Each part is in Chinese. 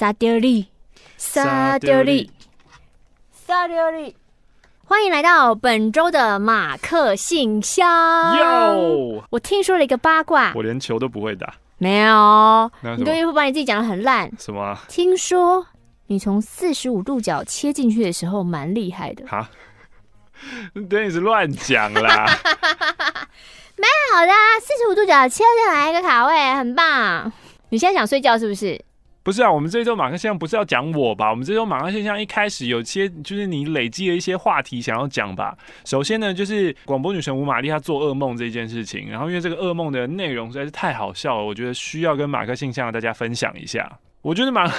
撒丢利，撒丢利，撒丢利。欢迎来到本周的马克信箱。哟，我听说了一个八卦，我连球都不会打。没有，你都一副把你自己讲的很烂。什么？听说你从四十五度角切进去的时候蛮厉害的。哈？等你是乱讲啦。蛮好的啊，四十五度角切进来一个卡位，很棒。你现在想睡觉是不是？不是啊，我们这周马克现象不是要讲我吧？我们这周马克现象一开始有些就是你累积了一些话题想要讲吧。首先呢，就是广播女神吴玛丽她做噩梦这件事情，然后因为这个噩梦的内容实在是太好笑了，我觉得需要跟马克现象大家分享一下。我觉得蛮，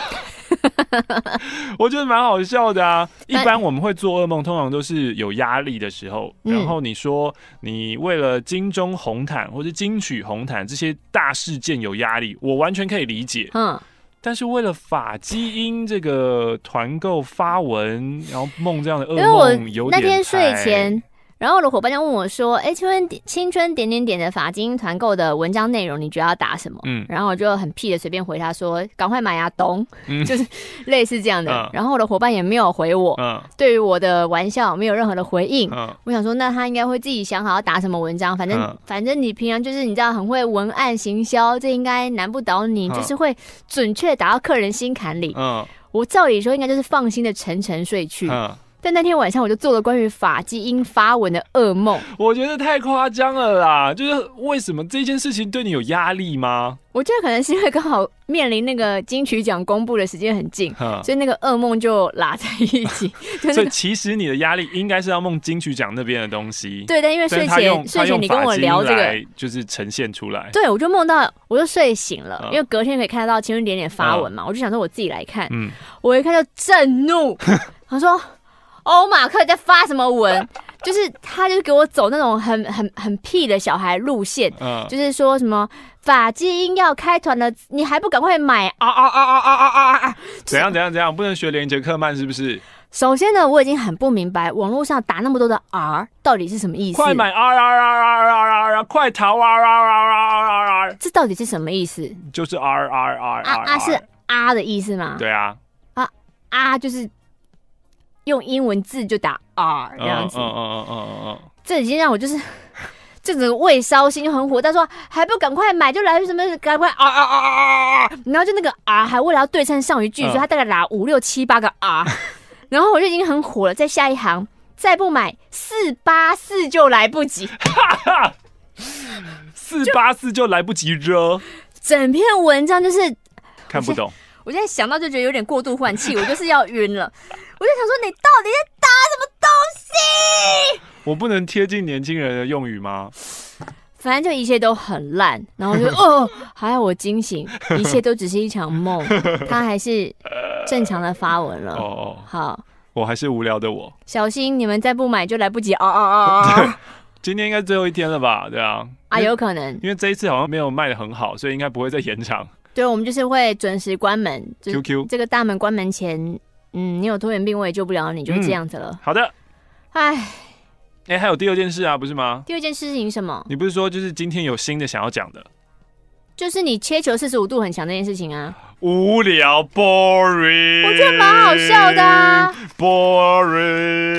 我觉得蛮好笑的啊！一般我们会做噩梦，通常都是有压力的时候。然后你说你为了金钟红毯或者金曲红毯这些大事件有压力，我完全可以理解。嗯，但是为了法基因这个团购发文，然后梦这样的噩梦，有点那天睡前。然后我的伙伴就问我说：“哎，青春青春点点点的发基因团购的文章内容，你觉得要打什么？”嗯，然后我就很屁的随便回他说：“赶快买啊，懂？”嗯，就是类似这样的。嗯、然后我的伙伴也没有回我，嗯，对于我的玩笑没有任何的回应。嗯，我想说，那他应该会自己想好要打什么文章。反正、嗯、反正你平常就是你知道很会文案行销，这应该难不倒你，嗯、就是会准确打到客人心坎里。嗯，我照理说应该就是放心的沉沉睡去。嗯。但那天晚上我就做了关于法基因发文的噩梦，我觉得太夸张了啦！就是为什么这件事情对你有压力吗？我觉得可能是因为刚好面临那个金曲奖公布的时间很近，所以那个噩梦就拉在一起。所以其实你的压力应该是要梦金曲奖那边的东西。对，但因为睡前睡前你跟我聊这个，就是呈现出来。对，我就梦到我就睡醒了，因为隔天可以看得到青春点点发文嘛，我就想说我自己来看。嗯，我一看就震怒，他说。欧马克在发什么文？就是他，就是给我走那种很很很屁的小孩路线，嗯，就是说什么法基因要开团了，你还不赶快买啊啊啊啊啊啊啊！怎样怎样怎样？不能学连杰克曼是不是？首先呢，我已经很不明白网络上打那么多的 R 到底是什么意思。快买 R R R R R R！快逃 R R R R R R！这到底是什么意思？就是 R R R R。啊是啊的意思吗？对啊。啊啊就是。用英文字就打 R 这样子，这已经让我就是 这整个胃烧心就很火。他说还不赶快买，就来什么赶快啊啊啊啊啊然后就那个 R 还为了要对称上一句，所以他大概打五六七八个 R，然后我就已经很火了。在下一行再不买四八四就来不及，四八四就来不及了。整篇文章就是看不懂。我现在想到就觉得有点过度换气，我就是要晕了。我就想说，你到底在打什么东西？我不能贴近年轻人的用语吗？反正就一切都很烂，然后就 哦，还好我惊醒，一切都只是一场梦。他还是正常的发文了。哦，好，我还是无聊的我。小心你们再不买就来不及啊啊啊啊！今天应该最后一天了吧？对啊，啊，有可能，因为这一次好像没有卖的很好，所以应该不会再延长。对，我们就是会准时关门。QQ，这个大门关门前。嗯，你有拖延病，我也救不了你，就是这样子了。嗯、好的，哎唉，哎、欸，还有第二件事啊，不是吗？第二件事情什么？你不是说就是今天有新的想要讲的？就是你切球四十五度很强这件事情啊。无聊，boring。我觉得蛮好笑的啊。boring。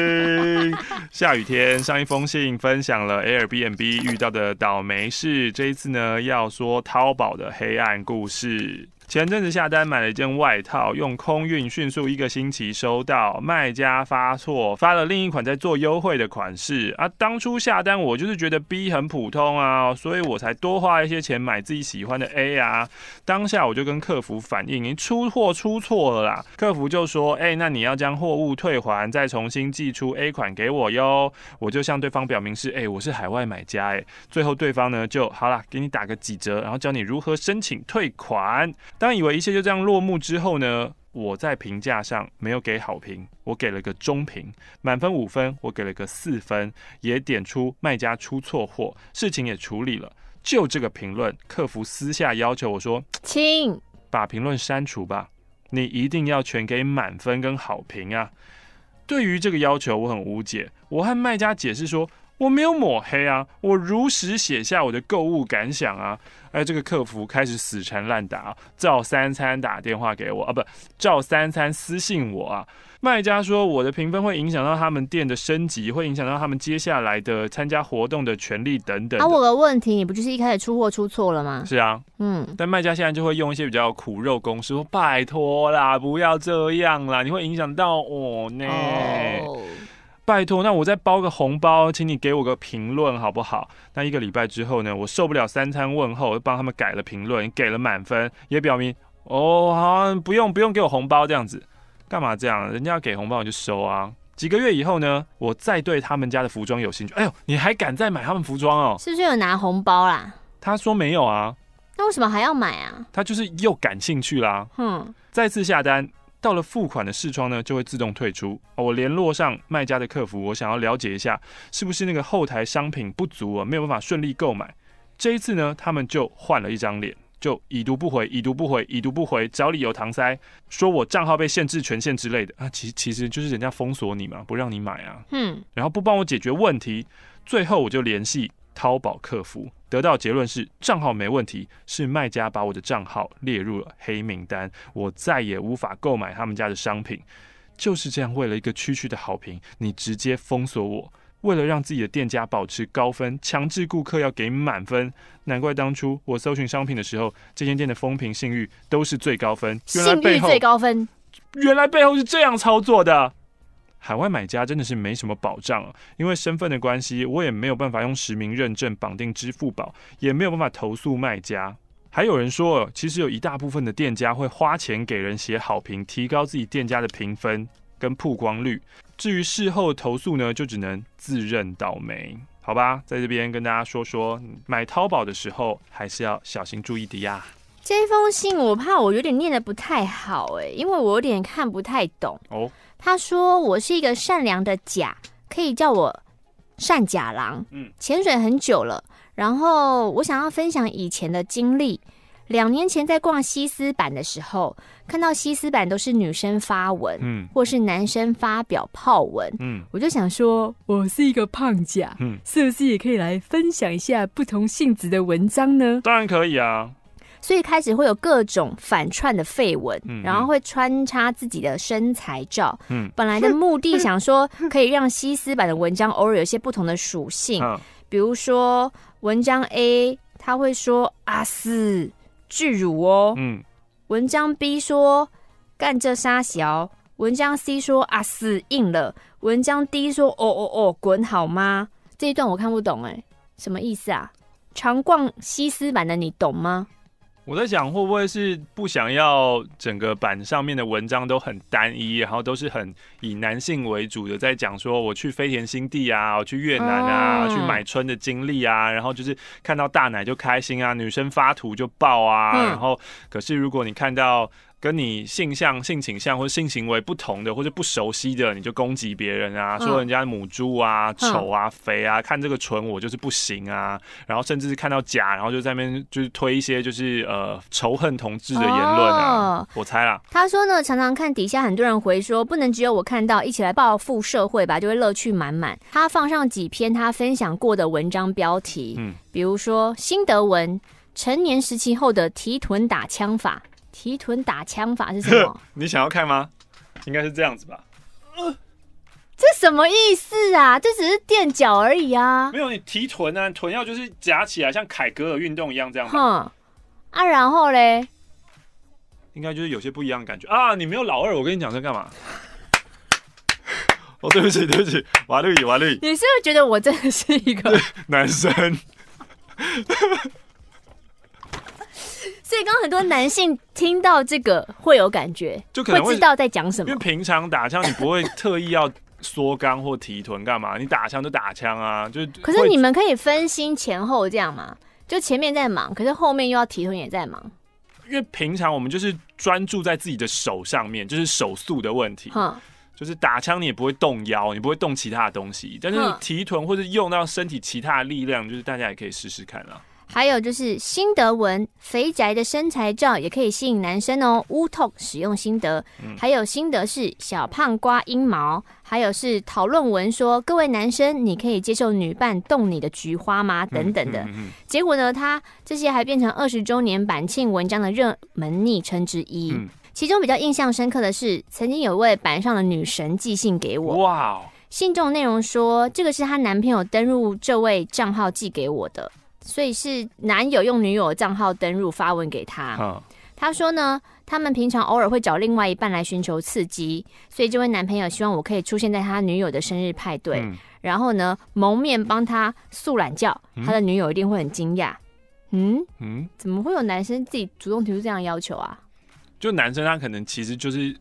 下雨天，上一封信分享了 Airbnb 遇到的倒霉事，这一次呢要说淘宝的黑暗故事。前阵子下单买了一件外套，用空运迅速一个星期收到，卖家发错，发了另一款在做优惠的款式啊。当初下单我就是觉得 B 很普通啊，所以我才多花一些钱买自己喜欢的 A 啊。当下我就跟客服反映，你出货出错了啦。客服就说，哎、那你要将货物退还，再重新寄出 A 款给我哟。我就向对方表明是，哎、我是海外买家，哎。最后对方呢就好啦，给你打个几折，然后教你如何申请退款。当以为一切就这样落幕之后呢，我在评价上没有给好评，我给了个中评，满分五分，我给了个四分，也点出卖家出错货，事情也处理了。就这个评论，客服私下要求我说：“亲把评论删除吧，你一定要全给满分跟好评啊。”对于这个要求，我很无解。我和卖家解释说。我没有抹黑啊，我如实写下我的购物感想啊。哎，这个客服开始死缠烂打，照三餐打电话给我啊，不，照三餐私信我啊。卖家说我的评分会影响到他们店的升级，会影响到他们接下来的参加活动的权利等等。啊，我的问题，你不就是一开始出货出错了吗？是啊，嗯。但卖家现在就会用一些比较苦肉公式，说拜托啦，不要这样啦，你会影响到我呢。哦拜托，那我再包个红包，请你给我个评论好不好？那一个礼拜之后呢，我受不了三餐问候，帮他们改了评论，给了满分，也表明哦好，不用不用给我红包这样子，干嘛这样？人家要给红包我就收啊。几个月以后呢，我再对他们家的服装有兴趣，哎呦，你还敢再买他们服装哦？是不是有拿红包啦？他说没有啊，那为什么还要买啊？他就是又感兴趣啦，哼，再次下单。到了付款的视窗呢，就会自动退出。我联络上卖家的客服，我想要了解一下，是不是那个后台商品不足啊，没有办法顺利购买。这一次呢，他们就换了一张脸，就已读不回，已读不回，已读不回，找理由搪塞，说我账号被限制权限之类的啊。其实其实就是人家封锁你嘛，不让你买啊。嗯，然后不帮我解决问题，最后我就联系淘宝客服。得到结论是账号没问题，是卖家把我的账号列入了黑名单，我再也无法购买他们家的商品。就是这样，为了一个区区的好评，你直接封锁我，为了让自己的店家保持高分，强制顾客要给满分。难怪当初我搜寻商品的时候，这间店的风评信誉都是最高分。信誉最高分，原来背后是这样操作的。海外买家真的是没什么保障啊，因为身份的关系，我也没有办法用实名认证绑定支付宝，也没有办法投诉卖家。还有人说，其实有一大部分的店家会花钱给人写好评，提高自己店家的评分跟曝光率。至于事后投诉呢，就只能自认倒霉，好吧？在这边跟大家说说，买淘宝的时候还是要小心注意的呀。这封信我怕我有点念得不太好哎，因为我有点看不太懂哦。他说：“我是一个善良的甲，可以叫我善甲郎。嗯，潜水很久了，然后我想要分享以前的经历。两年前在逛西斯版的时候，看到西斯版都是女生发文，嗯，或是男生发表泡文，嗯，我就想说，我是一个胖甲，嗯，是不是也可以来分享一下不同性质的文章呢？当然可以啊。”所以开始会有各种反串的废文，嗯嗯，然后会穿插自己的身材照。嗯，本来的目的想说可以让西斯版的文章偶尔有些不同的属性，嗯，比如说文章 A 他会说阿斯巨乳哦，嗯，文章 B 说干这杀小，文章 C 说阿斯硬了，文章 D 说哦哦哦滚好吗？这一段我看不懂哎，什么意思啊？常逛西斯版的你懂吗？我在想，会不会是不想要整个版上面的文章都很单一，然后都是很以男性为主的，在讲说我去飞田新地啊，我去越南啊，去买春的经历啊，然后就是看到大奶就开心啊，女生发图就爆啊，然后可是如果你看到。跟你性向、性倾向或者性行为不同的，或者不熟悉的，你就攻击别人啊，说人家母猪啊、丑啊、肥啊，看这个唇我就是不行啊，然后甚至是看到假，然后就在那边就是推一些就是呃仇恨同志的言论啊。哦、我猜啦，他说呢，常常看底下很多人回说，不能只有我看到，一起来报复社会吧，就会乐趣满满。他放上几篇他分享过的文章标题，嗯，比如说新德文，成年时期后的提臀打枪法。提臀打枪法是什么？你想要看吗？应该是这样子吧。呃，这什么意思啊？这只是垫脚而已啊。没有，你提臀啊，臀要就是夹起来，像凯格尔运动一样这样。哼，啊，然后嘞，应该就是有些不一样的感觉啊。你没有老二，我跟你讲这干嘛？哦，对不起，对不起，瓦绿，瓦绿，你是不是觉得我真的是一个 男生？所以刚刚很多男性听到这个会有感觉，就可能会，会知道在讲什么。因为平常打枪你不会特意要缩肛或提臀干嘛，你打枪就打枪啊，就。可是你们可以分心前后这样吗？就前面在忙，可是后面又要提臀也在忙。因为平常我们就是专注在自己的手上面，就是手速的问题。嗯。就是打枪你也不会动腰，你不会动其他的东西，但是提臀或者用到身体其他的力量，就是大家也可以试试看啊。还有就是心得文，肥宅的身材照也可以吸引男生哦。乌透使用心得，还有心得是小胖刮阴毛，还有是讨论文说，各位男生，你可以接受女伴动你的菊花吗？等等的。结果呢，他这些还变成二十周年版庆文章的热门昵称之一。其中比较印象深刻的是，曾经有一位板上的女神寄信给我。哇！信中内容说，这个是她男朋友登入这位账号寄给我的。所以是男友用女友的账号登入发文给他。嗯、他说呢，他们平常偶尔会找另外一半来寻求刺激，所以这位男朋友希望我可以出现在他女友的生日派对，嗯、然后呢蒙面帮他素懒觉，嗯、他的女友一定会很惊讶。嗯嗯，怎么会有男生自己主动提出这样的要求啊？就男生他可能其实就是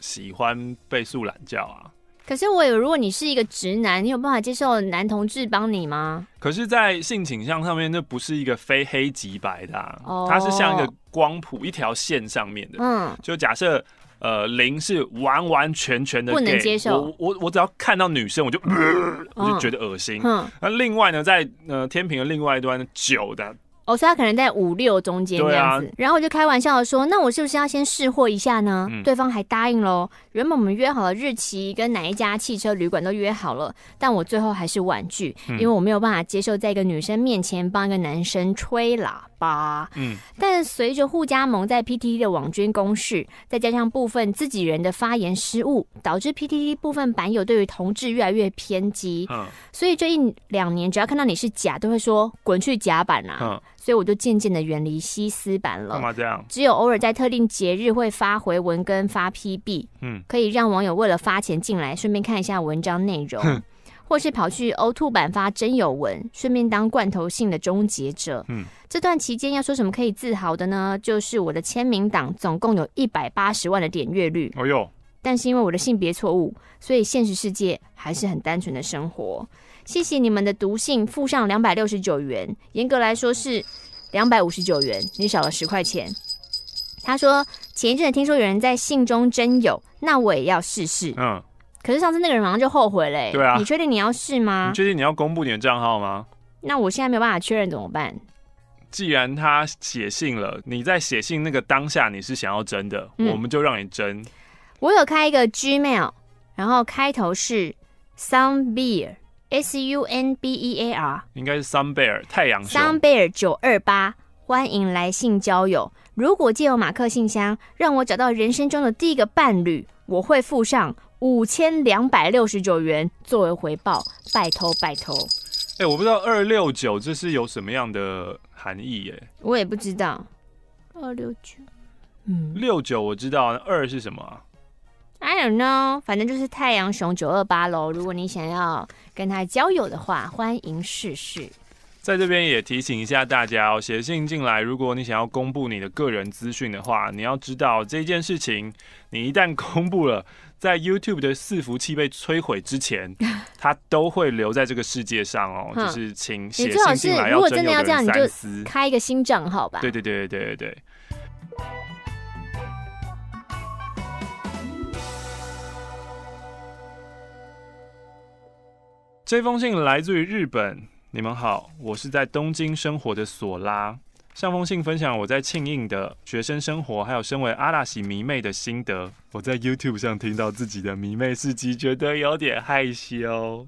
喜欢被素懒觉啊。可是我有，如果你是一个直男，你有办法接受男同志帮你吗？可是，在性倾向上面，那不是一个非黑即白的，啊，哦，它是像一个光谱一条线上面的。嗯，就假设呃零是完完全全的不能接受，我我我只要看到女生我就，呃，我就觉得恶心。嗯，那另外呢，在呃天平的另外一端九的。哦，所以他可能在五六中间这样子，啊、然后我就开玩笑的说：“那我是不是要先试货一下呢？”嗯、对方还答应喽。原本我们约好了日期，跟哪一家汽车旅馆都约好了，但我最后还是婉拒，嗯、因为我没有办法接受在一个女生面前帮一个男生吹喇叭。嗯，但随着互加盟在 PTT 的网军攻势，再加上部分自己人的发言失误，导致 PTT 部分版友对于同志越来越偏激。嗯，所以这一两年，只要看到你是假，都会说滚去甲板啊。嗯。所以我就渐渐的远离西斯版了。干嘛这样？只有偶尔在特定节日会发回文跟发 PB，嗯，可以让网友为了发钱进来，顺便看一下文章内容，哼或是跑去呕吐版发真有文，顺便当罐头性的终结者。嗯，这段期间要说什么可以自豪的呢？就是我的签名档总共有一百八十万的点阅率。哦哟！但是因为我的性别错误，所以现实世界还是很单纯的生活。谢谢你们的读信，附上两百六十九元，严格来说是两百五十九元，你少了十块钱。他说前一阵听说有人在信中真有，那我也要试试。嗯，可是上次那个人马上就后悔了。对啊，你确定你要试吗？你确定你要公布你的账号吗？那我现在没有办法确认怎么办？既然他写信了，你在写信那个当下你是想要真的，嗯、我们就让你真。我有开一个 Gmail，然后开头是 Sun Beer。S U N B E A R，应该是 Sun Bear 太阳熊。Sun Bear 九二八，欢迎来信交友。如果借由马克信箱让我找到人生中的第一个伴侣，我会附上五千两百六十九元作为回报。拜托拜托。哎、欸，我不知道二六九这是有什么样的含义耶？我也不知道。二六九，嗯，六九我知道，二是什么啊？I don't know，反正就是太阳熊九二八喽。如果你想要跟他交友的话，欢迎试试。在这边也提醒一下大家哦，写信进来，如果你想要公布你的个人资讯的话，你要知道这件事情，你一旦公布了，在 YouTube 的伺服器被摧毁之前，它都会留在这个世界上哦。就是请写信进来，要真的要这样，你就开一个新账号吧。对对对对对对。这封信来自于日本，你们好，我是在东京生活的索拉。上封信分享我在庆应的学生生活，还有身为阿拉西迷妹的心得。我在 YouTube 上听到自己的迷妹事迹，觉得有点害羞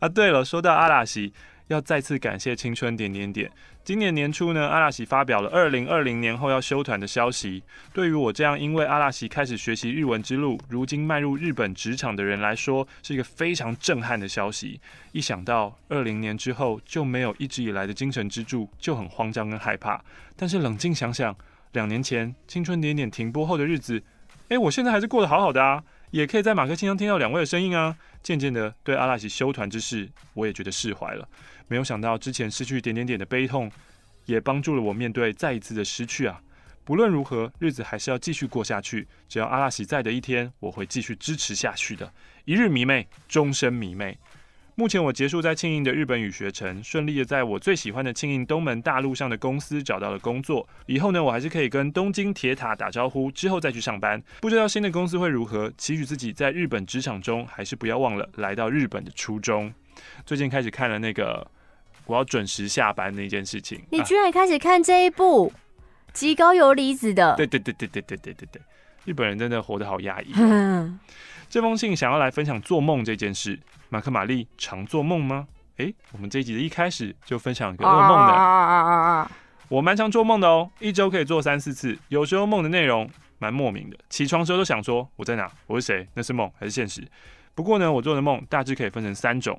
啊。对了，说到阿拉西。要再次感谢青春点点点。今年年初呢，阿拉西发表了二零二零年后要休团的消息。对于我这样因为阿拉西开始学习日文之路，如今迈入日本职场的人来说，是一个非常震撼的消息。一想到二零年之后就没有一直以来的精神支柱，就很慌张跟害怕。但是冷静想想，两年前青春点点停播后的日子，诶，我现在还是过得好好的啊，也可以在马克信箱听到两位的声音啊。渐渐的，对阿拉西休团之事，我也觉得释怀了。没有想到之前失去点点点的悲痛，也帮助了我面对再一次的失去啊！不论如何，日子还是要继续过下去。只要阿拉喜在的一天，我会继续支持下去的。一日迷妹，终身迷妹。目前我结束在庆应的日本语学程，顺利的在我最喜欢的庆应东门大路上的公司找到了工作。以后呢，我还是可以跟东京铁塔打招呼，之后再去上班。不知道新的公司会如何，期许自己在日本职场中，还是不要忘了来到日本的初衷。最近开始看了那个。我要准时下班那件事情。你居然开始看这一部极高游离子的？对对对对对对对对对，日本人真的活得好压抑啊。这封信想要来分享做梦这件事。马克·玛丽常做梦吗？诶，我们这一集的一开始就分享一个噩梦的。啊、我蛮常做梦的哦，一周可以做三四次。有时候梦的内容蛮莫名的，起床时候都想说我在哪，我是谁，那是梦还是现实？不过呢，我做的梦大致可以分成三种。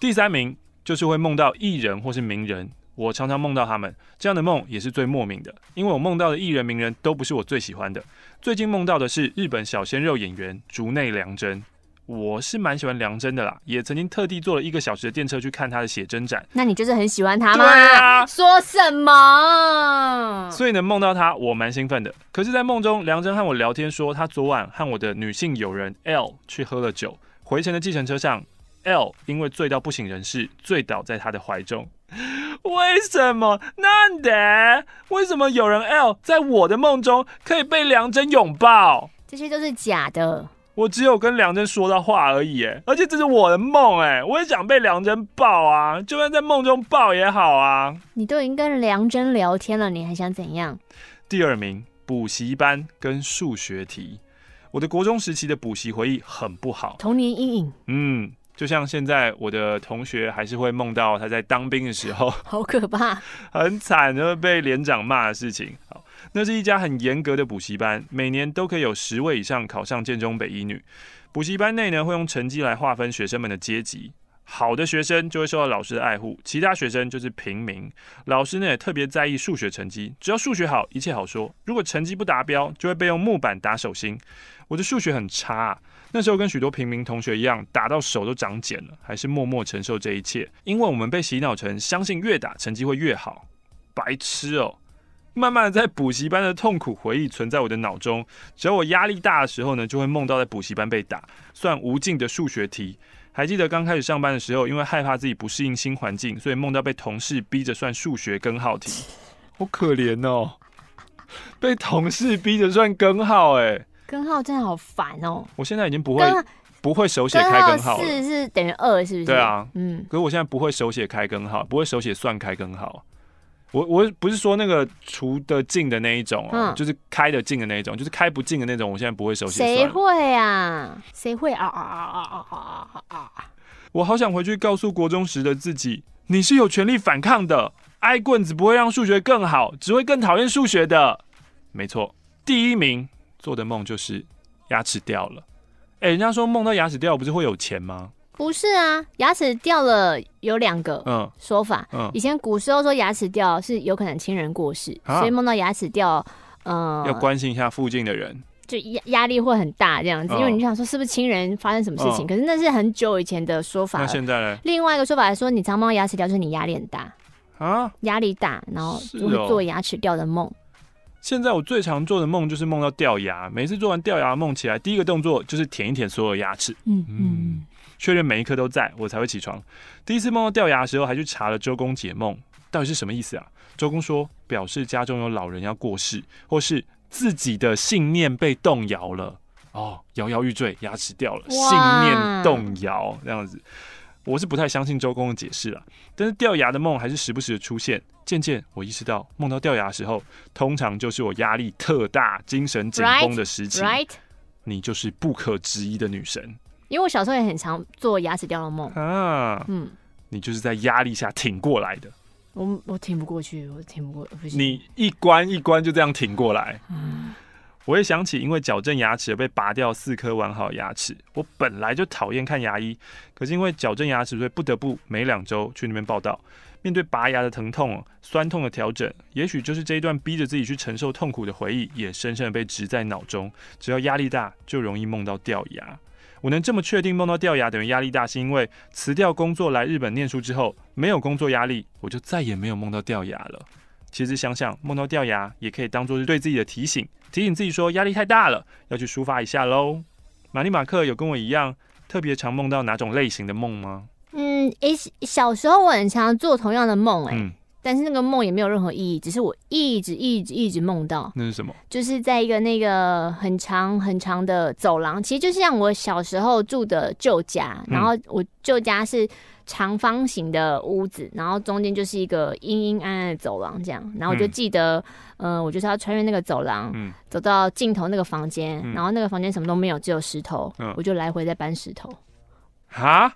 第三名就是会梦到艺人或是名人，我常常梦到他们，这样的梦也是最莫名的，因为我梦到的艺人名人都不是我最喜欢的。最近梦到的是日本小鲜肉演员竹内良真。我是蛮喜欢梁真的啦，也曾经特地坐了一个小时的电车去看他的写真展。那你就是很喜欢他吗？对啊，说什么？所以能梦到他，我蛮兴奋的。可是，在梦中，梁真和我聊天说，他昨晚和我的女性友人 L 去喝了酒，回程的计程车上，L 因为醉到不省人事，醉倒在他的怀中。为什么？难得？为什么有人 L 在我的梦中可以被梁真拥抱？这些都是假的。我只有跟梁真说到话而已，哎，而且这是我的梦，哎，我也想被梁真抱啊，就算在梦中抱也好啊。你都已经跟梁真聊天了，你还想怎样？第二名，补习班跟数学题。我的国中时期的补习回忆很不好，童年阴影。嗯，就像现在我的同学还是会梦到他在当兵的时候，好可怕，很惨，就会被连长骂的事情。好。那是一家很严格的补习班，每年都可以有十位以上考上建中北一女。补习班内呢，会用成绩来划分学生们的阶级，好的学生就会受到老师的爱护，其他学生就是平民。老师呢也特别在意数学成绩，只要数学好，一切好说；如果成绩不达标，就会被用木板打手心。我的数学很差啊，那时候跟许多平民同学一样，打到手都长茧了，还是默默承受这一切，因为我们被洗脑成相信越打成绩会越好，白痴哦。慢慢的，在补习班的痛苦回忆存在我的脑中。只要我压力大的时候呢，就会梦到在补习班被打，算无尽的数学题。还记得刚开始上班的时候，因为害怕自己不适应新环境，所以梦到被同事逼着算数学根号题，好可怜哦！被同事逼着算根号，哎，根号真的好烦哦。我现在已经不会不会手写开根号了，四是等于二，是不是？对啊，嗯。可是我现在不会手写开根号，不会手写算开根号。我我不是说那个除得进的那一种，嗯，就是开得进的那一种，就是开不进的那种。我现在不会手写。谁会啊？谁会啊啊啊啊啊啊啊！我好想回去告诉国中时的自己，你是有权利反抗的。挨棍子不会让数学更好，只会更讨厌数学的。没错，第一名做的梦就是牙齿掉了。哎，人家说梦到牙齿掉不是会有钱吗？不是啊，牙齿掉了有两个嗯说法。嗯，嗯，以前古时候说牙齿掉是有可能亲人过世，啊、所以梦到牙齿掉，嗯、呃，要关心一下附近的人，就压压力会很大这样子。嗯、因为你想说是不是亲人发生什么事情？嗯、可是那是很久以前的说法。那现在呢？另外一个说法来说，你常梦到牙齿掉，就是你压力很大啊，压力大，然后就会做牙齿掉的梦。现在我最常做的梦就是梦到掉牙，每次做完掉牙梦起来，第一个动作就是舔一舔所有牙齿。嗯嗯。嗯确认每一颗都在，我才会起床。第一次梦到掉牙的时候，还去查了周公解梦，到底是什么意思啊？周公说，表示家中有老人要过世，或是自己的信念被动摇了。哦，摇摇欲坠，牙齿掉了，信念动摇，这样子。我是不太相信周公的解释了，但是掉牙的梦还是时不时的出现。渐渐，我意识到梦到掉牙的时候，通常就是我压力特大、精神紧绷的时期。Right, right. 你就是不可质疑的女神。因为我小时候也很常做牙齿掉的梦啊，嗯，你就是在压力下挺过来的。我我挺不过去，我挺不过，不行。你一关一关就这样挺过来。嗯，我也想起因为矫正牙齿而被拔掉四颗完好牙齿。我本来就讨厌看牙医，可是因为矫正牙齿，所以不得不每两周去那边报道。面对拔牙的疼痛、酸痛的调整，也许就是这一段逼着自己去承受痛苦的回忆，也深深的被植在脑中。只要压力大，就容易梦到掉牙。我能这么确定梦到掉牙等于压力大，是因为辞掉工作来日本念书之后，没有工作压力，我就再也没有梦到掉牙了。其实想想，梦到掉牙也可以当做是对自己的提醒，提醒自己说压力太大了，要去抒发一下喽。玛丽马克有跟我一样特别常梦到哪种类型的梦吗？嗯，诶，小时候我很常做同样的梦，诶。嗯但是那个梦也没有任何意义，只是我一直一直一直梦到。那是什么？就是在一个那个很长很长的走廊，其实就像我小时候住的旧家。然后我旧家是长方形的屋子，然后中间就是一个阴阴暗暗的走廊，这样。然后我就记得，嗯、呃，我就是要穿越那个走廊，嗯、走到尽头那个房间，嗯、然后那个房间什么都没有，只有石头，嗯、我就来回在搬石头。哈？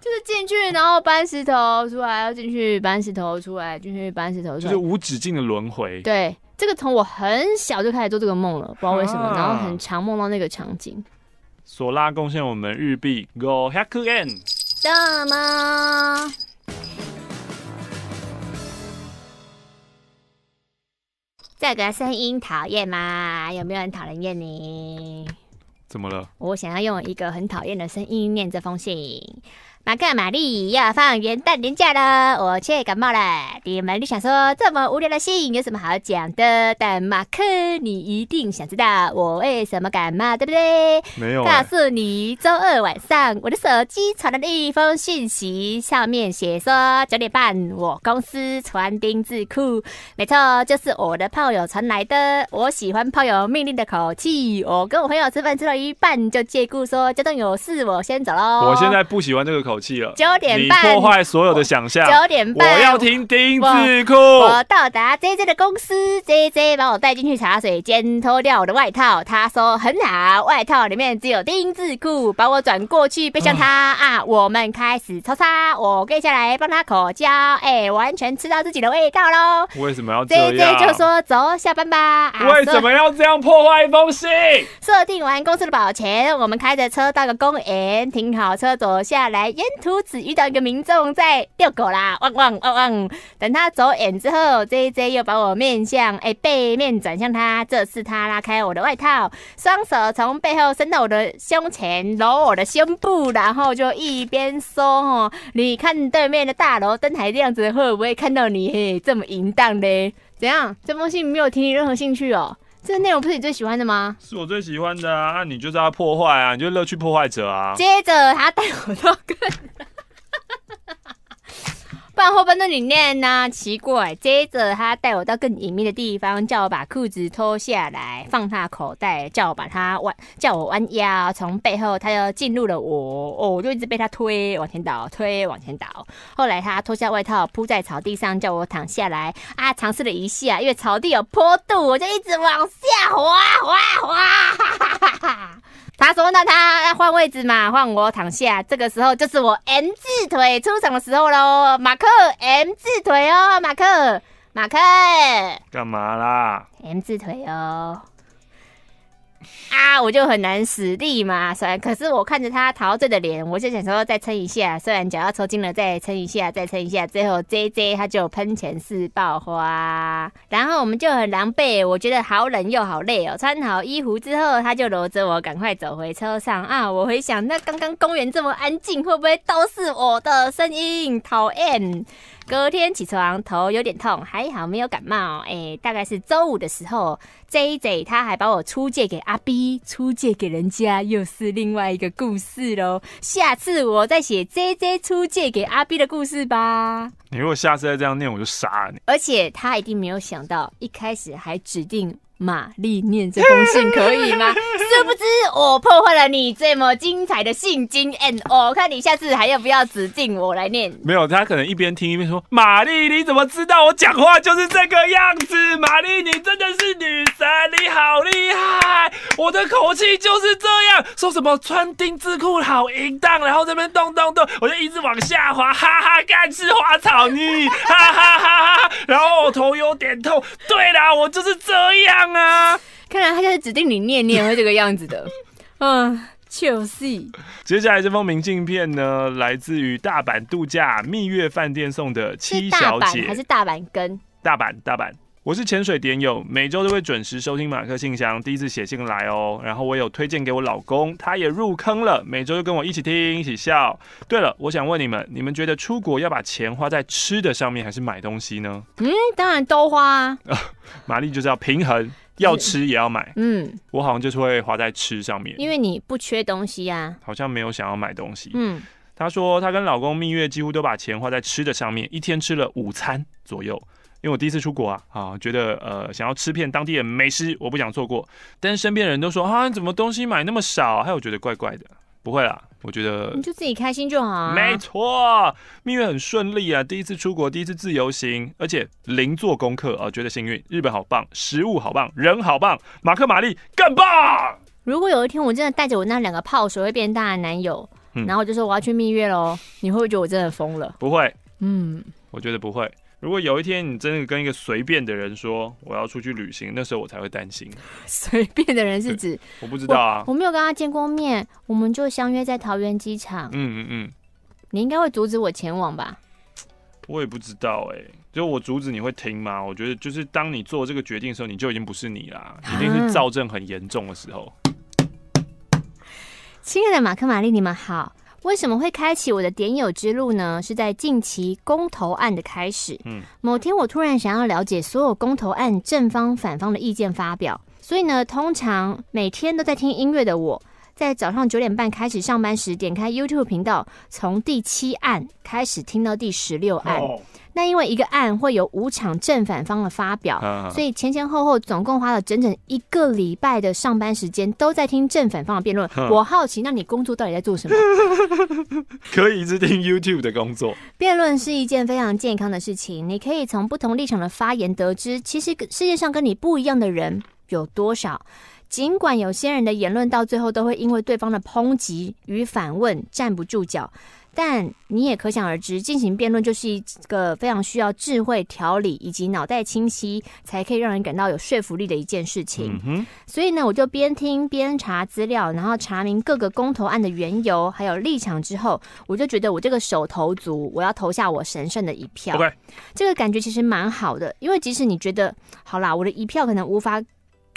就是进去，然后搬石头出来，要进去搬石头出来，进去搬石头出来，就是无止境的轮回。对，这个从我很小就开始做这个梦了，不知道为什么，然后很常梦到那个场景。索拉贡献我们日币 Go Hack Again。什么？这个声音讨厌吗？有没有人讨人厌你？怎么了？我想要用一个很讨厌的声音念这封信。马克、玛丽要放元旦年假了，我却感冒了。你们就想说这么无聊的信有什么好讲的？但马克，你一定想知道我为什么感冒，对不对？没有、欸。告诉你，周二晚上我的手机传来了一封讯息，上面写说九点半我公司传丁字裤，没错，就是我的炮友传来的。我喜欢炮友命令的口气。我跟我朋友吃饭吃到一半，就借故说交通有事，我先走喽。我现在不喜欢这个口气了。九点半，你破坏所有的想象。九点半，我要听丁字裤。我到达 JJ 的公司，JJ 把我带进去茶水间，脱掉我的外套。他说很好，外套里面只有丁字裤。把我转过去背向他啊，我们开始抽插。我跪下来帮他口交，哎、欸，完全吃到自己的味道喽。为什么要这样？JJ 就说走，下班吧。啊、为什么要这样破坏一封信？设定完公司的保全，我们开着车到个公园，停好车走下来，沿途。只遇到一个民众在遛狗啦，汪汪汪汪！等他走远之后，JJ 又把我面向哎、背面转向他。这次他拉开我的外套，双手从背后伸到我的胸前，搂我的胸部，然后就一边说：“哦，你看对面的大楼灯还这样子，会不会看到你嘿这么淫荡嘞？怎样？这封信没有提你任何兴趣哦？这个内容不是你最喜欢的吗？是我最喜欢的啊！那你就是要破坏啊！你就乐趣破坏者啊！接着他带我到更。不然后边那里念呢？奇怪。接着他带我到更隐秘的地方，叫我把裤子脱下来放他口袋，叫我把他弯，叫我弯腰，从背后他又进入了我，哦，我就一直被他推往前倒，推往前倒。后来他脱下外套铺在草地上，叫我躺下来啊，尝试了一下，因为草地有坡度，我就一直往下滑滑滑，哈哈哈。他说：“那他要换位置嘛，换我躺下。这个时候就是我 M 字腿出场的时候喽。马克 M 字腿哦，马克，马克，干嘛啦？M 字腿哦。”啊，我就很难使力嘛，虽然可是我看着他陶醉的脸，我就想说再撑一下，虽然脚要抽筋了，再撑一下，再撑一下，最后 JJ 他就喷泉式爆花，然后我们就很狼狈，我觉得好冷又好累哦。穿好衣服之后，他就搂着我赶快走回车上啊。我回想，那刚刚公园这么安静，会不会都是我的声音？讨厌。隔天起床头有点痛，还好没有感冒。哎、欸，大概是周五的时候，JJ 他还把我出借给阿 B，出借给人家又是另外一个故事喽。下次我再写 JJ 出借给阿 B 的故事吧。你如果下次再这样念，我就杀你。而且他一定没有想到，一开始还指定。玛丽念这封信可以吗？殊不知我破坏了你这么精彩的信经验，我看你下次还要不要指定我来念？没有，他可能一边听一边说：“玛丽，你怎么知道我讲话就是这个样子？玛丽，你真的是女神，你好厉害！我的口气就是这样，说什么穿丁字裤好淫荡，然后这边动动动，我就一直往下滑，哈哈，干吃花草泥，哈哈哈哈，然后我头有点痛。对啦，我就是这样。”啊！看来他就是指定你念念会这个样子的，嗯，就是。接下来这封明信片呢，来自于大阪度假蜜月饭店送的七小姐，还是大阪根？大阪，大阪。我是潜水点友，每周都会准时收听马克信箱，第一次写信来哦。然后我有推荐给我老公，他也入坑了，每周就跟我一起听，一起笑。对了，我想问你们，你们觉得出国要把钱花在吃的上面，还是买东西呢？嗯，当然都花啊。玛丽就是要平衡，要吃也要买。嗯，我好像就是会花在吃上面，因为你不缺东西啊，好像没有想要买东西。嗯，她说她跟老公蜜月几乎都把钱花在吃的上面，一天吃了五餐左右。因为我第一次出国啊，啊，觉得呃想要吃遍当地的美食，我不想错过。但是身边的人都说啊，怎么东西买那么少？还有觉得怪怪的。不会啦。我觉得你就自己开心就好啊。没错，蜜月很顺利啊，第一次出国，第一次自由行，而且零做功课啊，觉得幸运。日本好棒，食物好棒，人好棒，马克玛丽更棒。如果有一天我真的带着我那两个泡水会变大的男友，嗯、然后我就说我要去蜜月喽，你会不会觉得我真的疯了？不会，嗯，我觉得不会。如果有一天你真的跟一个随便的人说我要出去旅行，那时候我才会担心。随便的人是指我不知道啊我，我没有跟他见过面，我们就相约在桃园机场。嗯嗯嗯，你应该会阻止我前往吧？我也不知道哎、欸，就我阻止你会听吗？我觉得就是当你做这个决定的时候，你就已经不是你啦，一定是躁症很严重的时候。亲爱的马克玛丽，你们好。为什么会开启我的点友之路呢？是在近期公投案的开始。嗯，某天我突然想要了解所有公投案正方反方的意见发表，所以呢，通常每天都在听音乐的我，在早上九点半开始上班时，点开 YouTube 频道，从第七案开始听到第十六案。哦那因为一个案会有五场正反方的发表，啊、所以前前后后总共花了整整一个礼拜的上班时间都在听正反方的辩论。啊、我好奇，那你工作到底在做什么？可以一直听 YouTube 的工作。辩论是一件非常健康的事情，你可以从不同立场的发言得知，其实世界上跟你不一样的人有多少。尽管有些人的言论到最后都会因为对方的抨击与反问站不住脚。但你也可想而知，进行辩论就是一个非常需要智慧、条理以及脑袋清晰，才可以让人感到有说服力的一件事情。嗯。所以呢，我就边听边查资料，然后查明各个公投案的缘由还有立场之后，我就觉得我这个手头足，我要投下我神圣的一票。这个感觉其实蛮好的，因为即使你觉得好啦，我的一票可能无法。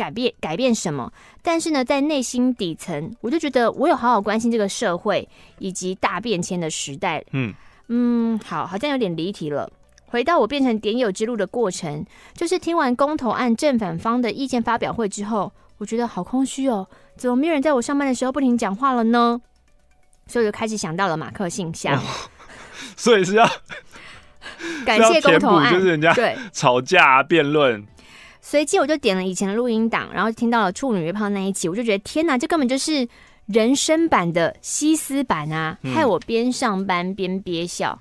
改变改变什么？但是呢，在内心底层，我就觉得我有好好关心这个社会以及大变迁的时代。嗯嗯，好，好像有点离题了。回到我变成点友之路的过程，就是听完公投案正反方的意见发表会之后，我觉得好空虚哦，怎么没有人在我上班的时候不停讲话了呢？所以我就开始想到了马克信箱，哦、所以是要 感谢公投案，就是人家对吵架辩论。随即我就点了以前的录音档，然后听到了处女约炮那一集，我就觉得天哪，这根本就是人生版的西斯版啊！嗯、害我边上班边憋笑，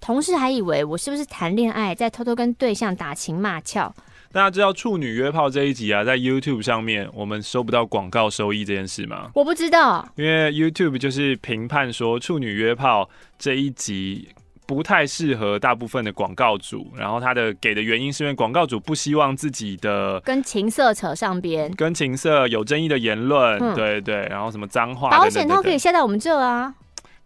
同事还以为我是不是谈恋爱，在偷偷跟对象打情骂俏。大家知道处女约炮这一集啊，在 YouTube 上面我们收不到广告收益这件事吗？我不知道，因为 YouTube 就是评判说处女约炮这一集。不太适合大部分的广告主，然后他的给的原因是因为广告主不希望自己的跟情色扯上边，跟情色有争议的言论，嗯、对对，然后什么脏话，保险套可以下在我们这啊，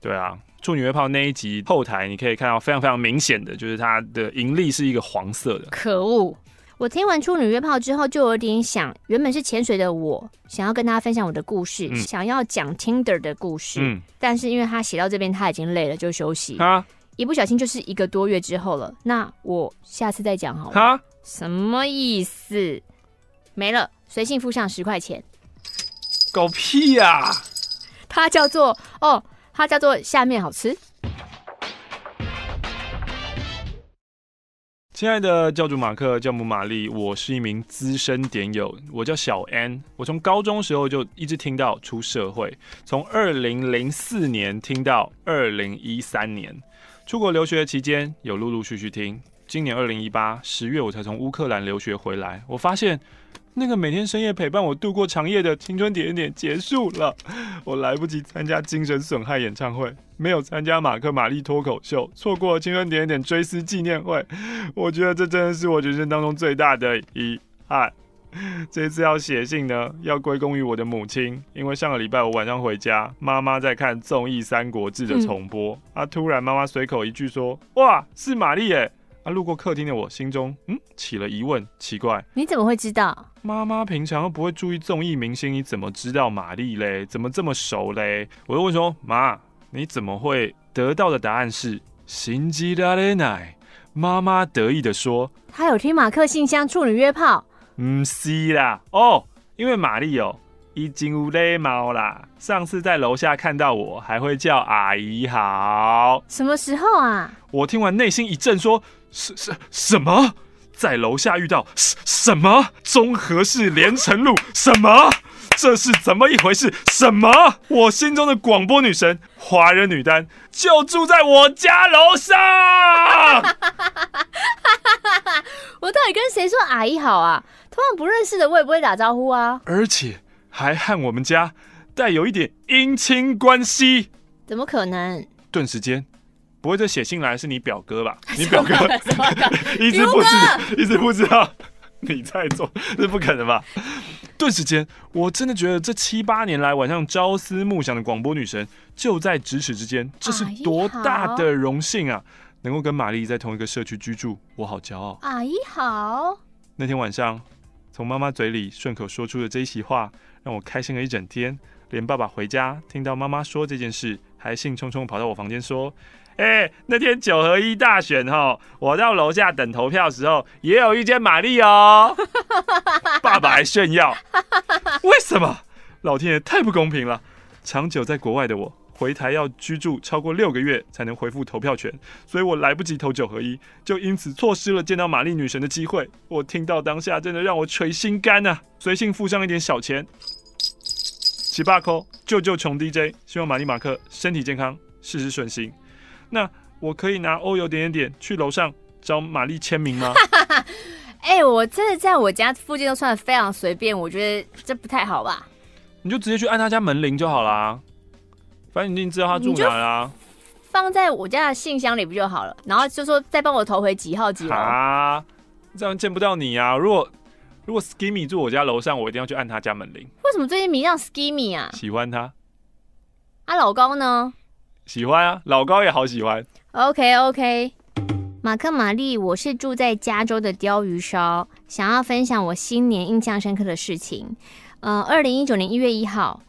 对。啊，处女约炮那一集后台你可以看到非常非常明显的，就是它的盈利是一个黄色的，可恶！我听完处女约炮之后就有点想，原本是潜水的我想要跟大家分享我的故事，嗯、想要讲 Tinder 的故事，嗯，但是因为他写到这边他已经累了，就休息。啊。一不小心就是一个多月之后了，那我下次再讲好了。哈？什么意思？没了，随信附上十块钱。狗屁呀、啊！它叫做哦，它叫做下面好吃。亲爱的教主马克、教母玛丽，我是一名资深点友，我叫小安。我从高中时候就一直听到出社会，从二零零四年听到二零一三年。出国留学期间有陆陆续续听，今年二零一八十月我才从乌克兰留学回来，我发现那个每天深夜陪伴我度过长夜的青春点点点结束了，我来不及参加精神损害演唱会，没有参加马克玛丽脱口秀，错过了青春点点追思纪念会，我觉得这真的是我人生当中最大的遗憾。这次要写信呢，要归功于我的母亲，因为上个礼拜我晚上回家，妈妈在看综艺《三国志》的重播，嗯、啊，突然妈妈随口一句说：“哇，是玛丽耶！”啊，路过客厅的我心中嗯起了疑问，奇怪，你怎么会知道？妈妈平常又不会注意综艺明星，你怎么知道玛丽嘞？怎么这么熟嘞？我就问说：“妈，你怎么会？”得到的答案是“心机的奶”。妈妈得意的说：“她有听马克信箱处女约炮。”唔是啦，哦，因为玛丽哦，已经有礼貌啦。上次在楼下看到我，还会叫阿姨好。什么时候啊？我听完内心一震，说：什什什么？在楼下遇到什什么？综合式连城路什么？这是怎么一回事？什么？我心中的广播女神，华人女单，就住在我家楼上。我到底跟谁说阿姨好啊？通常不认识的我也不会打招呼啊。而且还和我们家带有一点姻亲关系。怎么可能？顿时间。不会这写信来是你表哥吧？你表哥 一直不知道，一直不知道你在做，这不可能吧？顿时间，我真的觉得这七八年来晚上朝思暮想的广播女神就在咫尺之间，这是多大的荣幸啊！能够跟玛丽在同一个社区居住，我好骄傲。阿姨好。那天晚上，从妈妈嘴里顺口说出的这一席话，让我开心了一整天。连爸爸回家听到妈妈说这件事，还兴冲冲跑到我房间说。哎、那天九合一大选哈，我到楼下等投票的时候，也有遇见玛丽哦。爸爸还炫耀，为什么？老天爷太不公平了！长久在国外的我，回台要居住超过六个月才能恢复投票权，所以我来不及投九合一，就因此错失了见到玛丽女神的机会。我听到当下，真的让我捶心肝啊！随性附上一点小钱，七八扣，救救穷 DJ，希望玛丽马克身体健康，事事顺心。那我可以拿欧游点点点去楼上找玛丽签名吗？哎、欸，我真的在我家附近都穿的非常随便，我觉得这不太好吧？你就直接去按他家门铃就好啦，反正你一定知道他住哪啦。放在我家的信箱里不就好了？然后就说再帮我投回几号几号啊？这样见不到你啊！如果如果 Skimmy 住我家楼上，我一定要去按他家门铃。为什么最近迷上 Skimmy 啊？喜欢他。啊，老高呢？喜欢啊，老高也好喜欢。OK OK，马克玛丽，我是住在加州的鲷鱼烧，想要分享我新年印象深刻的事情。呃，二零一九年一月一号，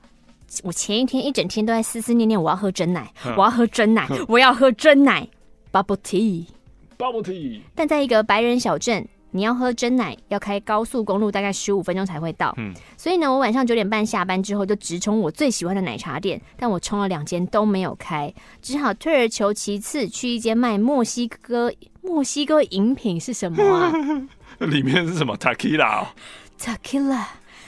我前一天一整天都在思思念念，我要喝真奶，我要喝真奶，我要喝真奶，Bubble Tea，Bubble Tea。但在一个白人小镇。你要喝真奶，要开高速公路，大概十五分钟才会到。嗯，所以呢，我晚上九点半下班之后，就直冲我最喜欢的奶茶店。但我冲了两间都没有开，只好退而求其次，去一间卖墨西哥墨西哥饮品是什么啊？里面是什么？Tequila。Tequila。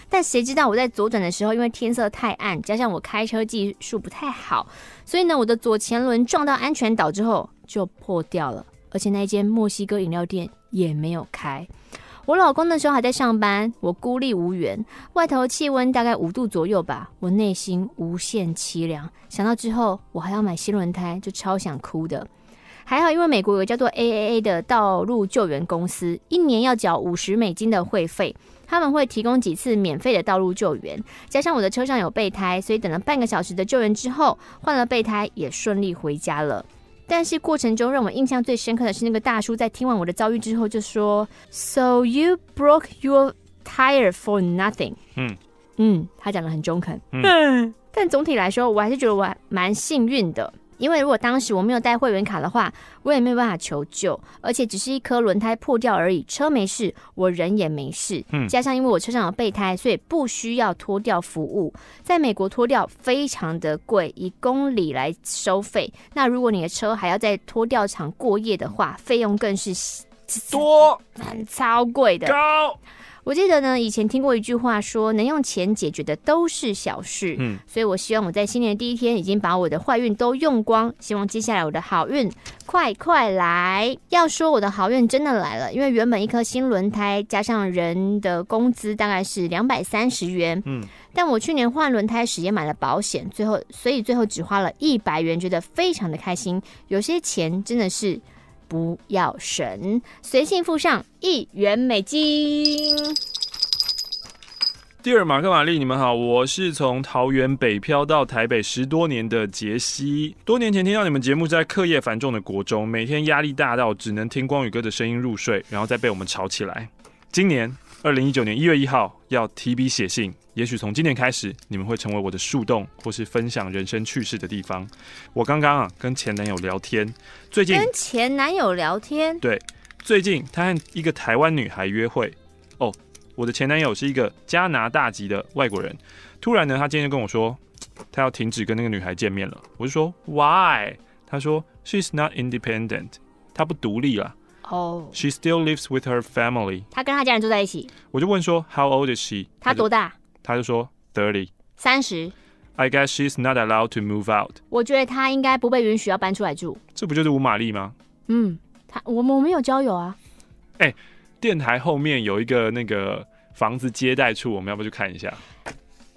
但谁知道我在左转的时候，因为天色太暗，加上我开车技术不太好，所以呢，我的左前轮撞到安全岛之后就破掉了。而且那间墨西哥饮料店也没有开。我老公那时候还在上班，我孤立无援。外头气温大概五度左右吧，我内心无限凄凉。想到之后我还要买新轮胎，就超想哭的。还好，因为美国有个叫做 AAA 的道路救援公司，一年要缴五十美金的会费，他们会提供几次免费的道路救援。加上我的车上有备胎，所以等了半个小时的救援之后，换了备胎也顺利回家了。但是过程中让我印象最深刻的是那个大叔在听完我的遭遇之后就说：“So you broke your tire for nothing？” 嗯嗯，他讲的很中肯。嗯，但总体来说，我还是觉得我还蛮幸运的。因为如果当时我没有带会员卡的话，我也没有办法求救，而且只是一颗轮胎破掉而已，车没事，我人也没事。嗯，加上因为我车上有备胎，所以不需要脱掉服务。在美国脱掉非常的贵，以公里来收费。那如果你的车还要在脱掉场过夜的话，费用更是多，超贵的。高。我记得呢，以前听过一句话说，能用钱解决的都是小事。嗯，所以我希望我在新年第一天已经把我的坏运都用光，希望接下来我的好运快快来。要说我的好运真的来了，因为原本一颗新轮胎加上人的工资大概是两百三十元。嗯，但我去年换轮胎时也买了保险，最后所以最后只花了一百元，觉得非常的开心。有些钱真的是。不要省，随信附上一元美金。第二，马克玛丽，你们好，我是从桃园北漂到台北十多年的杰西。多年前听到你们节目，在课业繁重的国中，每天压力大到只能听光宇哥的声音入睡，然后再被我们吵起来。今年二零一九年一月一号要提笔写信。也许从今年开始，你们会成为我的树洞，或是分享人生趣事的地方。我刚刚啊跟前男友聊天，最近跟前男友聊天，对，最近他和一个台湾女孩约会。哦，我的前男友是一个加拿大籍的外国人。突然呢，他今天就跟我说，他要停止跟那个女孩见面了。我就说 Why？他说 She's not independent，她不独立了。哦，She still lives with her family。她跟她家人住在一起。我就问说 How old is she？她多大？他就说 Thirty。三十。I guess she's not allowed to move out。我觉得她应该不被允许要搬出来住。这不就是五玛丽吗？嗯，她我们我没有交友啊。哎、欸，电台后面有一个那个房子接待处，我们要不要去看一下？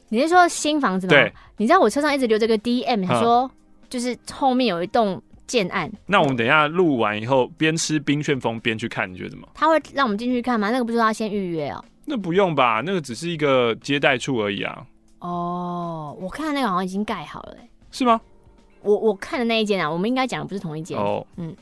你是说新房子吗？对。你知道我车上一直留着个 DM，他说就是后面有一栋建案。那我们等一下录完以后，边吃冰旋风边去看，你觉得怎么？他会让我们进去看吗？那个不是说要先预约哦、喔？那不用吧？那个只是一个接待处而已啊。哦，我看那个好像已经盖好了、欸，是吗？我我看的那一间啊，我们应该讲的不是同一间哦。嗯，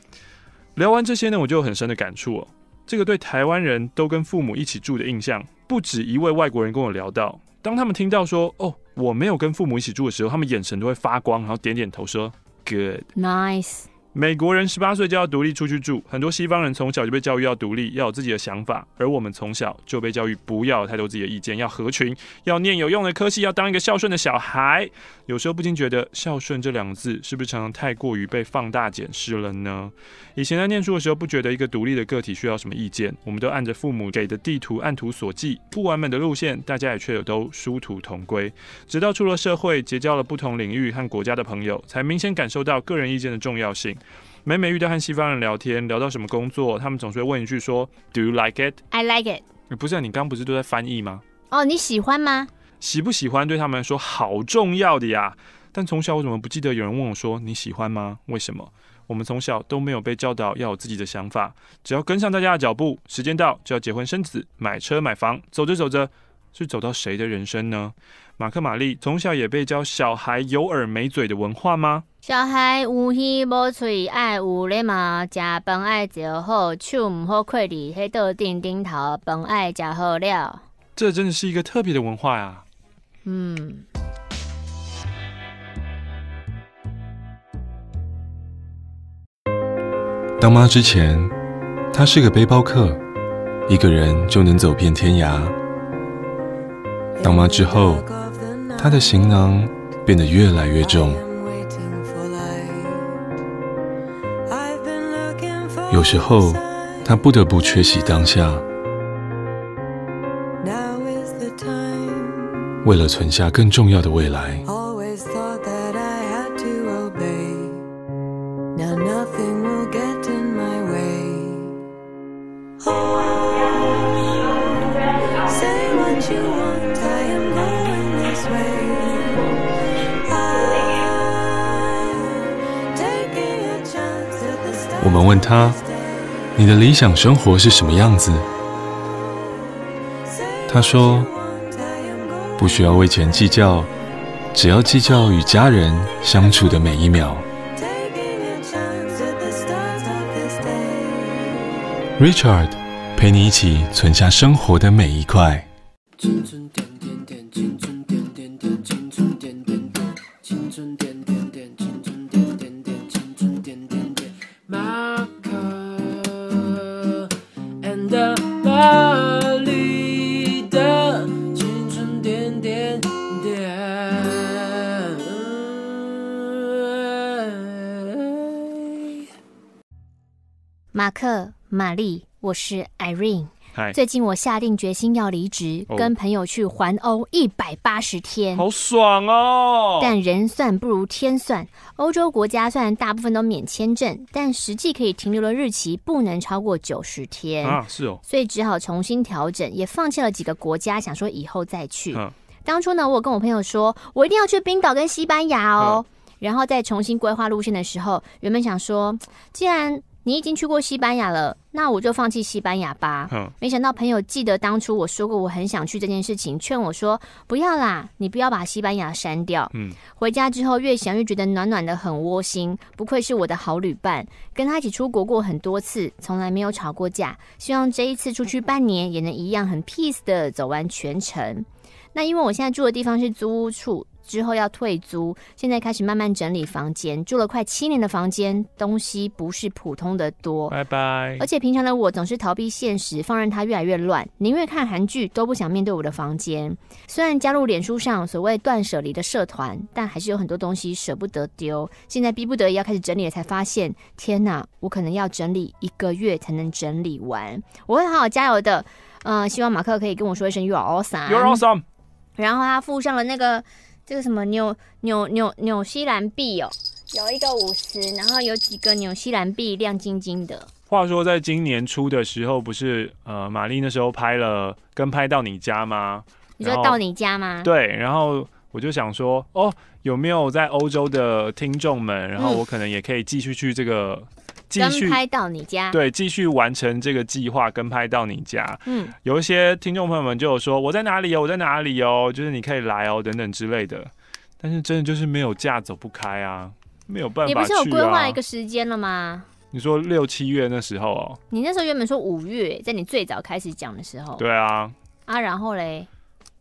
聊完这些呢，我就有很深的感触哦。这个对台湾人都跟父母一起住的印象，不止一位外国人跟我聊到，当他们听到说哦，我没有跟父母一起住的时候，他们眼神都会发光，然后点点头说 Good, nice。美国人十八岁就要独立出去住，很多西方人从小就被教育要独立，要有自己的想法，而我们从小就被教育不要有太多自己的意见，要合群，要念有用的科系，要当一个孝顺的小孩。有时候不禁觉得“孝顺”这两个字是不是常常太过于被放大检视了呢？以前在念书的时候，不觉得一个独立的个体需要什么意见，我们都按着父母给的地图按图索骥，不完美的路线，大家也却有都殊途同归。直到出了社会，结交了不同领域和国家的朋友，才明显感受到个人意见的重要性。每每遇到和西方人聊天，聊到什么工作，他们总是会问一句说：“Do you like it? I like it。”不是啊，你刚不是都在翻译吗？哦，你喜欢吗？喜不喜欢对他们来说好重要的呀。但从小我怎么不记得有人问我说：“你喜欢吗？”为什么？我们从小都没有被教导要有自己的想法，只要跟上大家的脚步，时间到就要结婚生子、买车买房，走着走着是走到谁的人生呢？马克玛丽从小也被教小孩有耳没嘴的文化吗？小孩有耳无嘴，爱有礼貌，食饭爱嚼好，手唔好揩伫黑桌顶顶头，饭爱食好了。这真的是一个特别的文化呀。嗯。当妈之前，她是个背包客，一个人就能走遍天涯。当妈之后，她的行囊变得越来越重。有时候，他不得不缺席当下，为了存下更重要的未来。问他：“你的理想生活是什么样子？”他说：“不需要为钱计较，只要计较与家人相处的每一秒。” Richard 陪你一起存下生活的每一块。马克、玛丽，我是 Irene。最近我下定决心要离职，oh. 跟朋友去环欧一百八十天，好爽哦！但人算不如天算，欧洲国家虽然大部分都免签证，但实际可以停留的日期不能超过九十天啊，是哦，所以只好重新调整，也放弃了几个国家，想说以后再去。嗯、当初呢，我跟我朋友说，我一定要去冰岛跟西班牙哦，嗯、然后再重新规划路线的时候，原本想说，既然你已经去过西班牙了，那我就放弃西班牙吧。嗯，没想到朋友记得当初我说过我很想去这件事情，劝我说不要啦，你不要把西班牙删掉。嗯，回家之后越想越觉得暖暖的，很窝心。不愧是我的好旅伴，跟他一起出国过很多次，从来没有吵过架。希望这一次出去半年也能一样很 peace 的走完全程。那因为我现在住的地方是租屋处。之后要退租，现在开始慢慢整理房间。住了快七年的房间，东西不是普通的多。拜拜。而且平常的我总是逃避现实，放任它越来越乱，宁愿看韩剧都不想面对我的房间。虽然加入脸书上所谓断舍离的社团，但还是有很多东西舍不得丢。现在逼不得已要开始整理了，才发现天哪，我可能要整理一个月才能整理完。我会好好加油的。嗯、呃，希望马克可以跟我说一声 You are awesome。You are awesome。然后他附上了那个这个什么纽纽纽纽西兰币哦，有一个五十，然后有几个纽西兰币亮晶晶的。话说，在今年初的时候，不是呃，玛丽那时候拍了跟拍到你家吗？你说到你家吗？对，然后我就想说，哦，有没有在欧洲的听众们？然后我可能也可以继续去这个继续跟拍到你家，对，继续完成这个计划，跟拍到你家。嗯，有一些听众朋友们就有说，我在哪里哦，我在哪里哦，就是你可以来哦，等等之类的。但是真的就是没有假走不开啊，没有办法啊。你不是有规划一个时间了吗？你说六七月那时候哦，你那时候原本说五月，在你最早开始讲的时候。对啊。啊，然后嘞？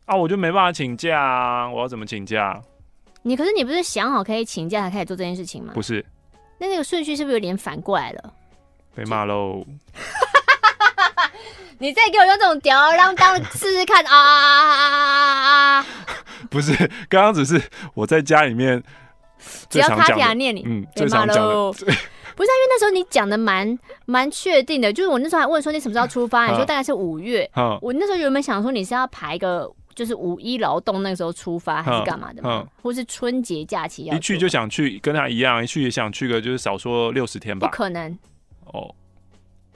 啊，我就没办法请假啊！我要怎么请假？你可是你不是想好可以请假才开始做这件事情吗？不是。那那个顺序是不是有点反过来了？被骂喽！你再给我用这种吊儿郎当试试看啊啊啊啊啊啊！不是，刚刚只是我在家里面只要卡皮亚念你，嗯，最常讲的。不是，因为那时候你讲的蛮蛮确定的，就是我那时候还问说你什么时候出发，你说大概是五月。我那时候原本想说你是要排个就是五一劳动那个时候出发，还是干嘛的嗯？或是春节假期要？一去就想去，跟他一样，一去也想去个就是少说六十天吧。不可能。哦。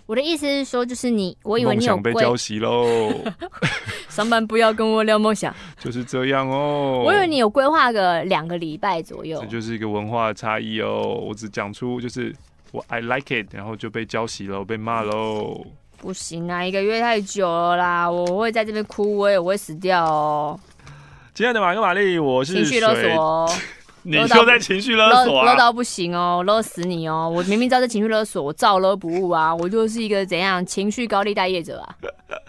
我的意思是说，就是你，我以为你想被浇熄喽。上班不要跟我聊梦想，就是这样哦。我以为你有规划个两个礼拜左右。这就是一个文化的差异哦。我只讲出就是我 I like it，然后就被浇熄了，被骂喽。不行啊，一个月太久了啦，我会在这边哭，我也会死掉哦。亲爱的马克玛丽，我是情绪勒索。你就在情绪勒索啊？勒到不行哦，勒死你哦！我明明知道这情绪勒索，我照勒不误啊！我就是一个怎样情绪高利贷业者啊！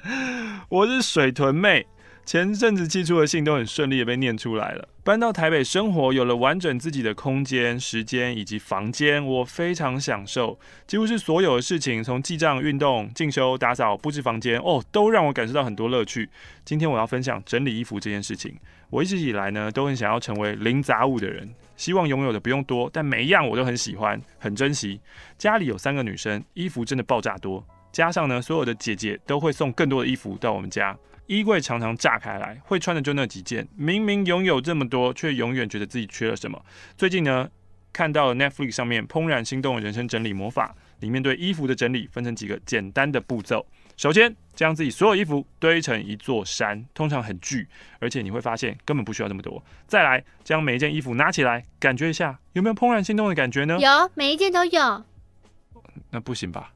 我是水豚妹。前阵子寄出的信都很顺利的被念出来了。搬到台北生活，有了完整自己的空间、时间以及房间，我非常享受。几乎是所有的事情，从记账、运动、进修、打扫、布置房间，哦，都让我感受到很多乐趣。今天我要分享整理衣服这件事情。我一直以来呢，都很想要成为零杂物的人，希望拥有的不用多，但每一样我都很喜欢、很珍惜。家里有三个女生，衣服真的爆炸多，加上呢，所有的姐姐都会送更多的衣服到我们家。衣柜常常炸开来，会穿的就那几件。明明拥有这么多，却永远觉得自己缺了什么。最近呢，看到了 Netflix 上面《怦然心动的人生整理魔法》，里面对衣服的整理分成几个简单的步骤。首先，将自己所有衣服堆成一座山，通常很巨，而且你会发现根本不需要这么多。再来，将每一件衣服拿起来，感觉一下有没有怦然心动的感觉呢？有，每一件都有。那不行吧？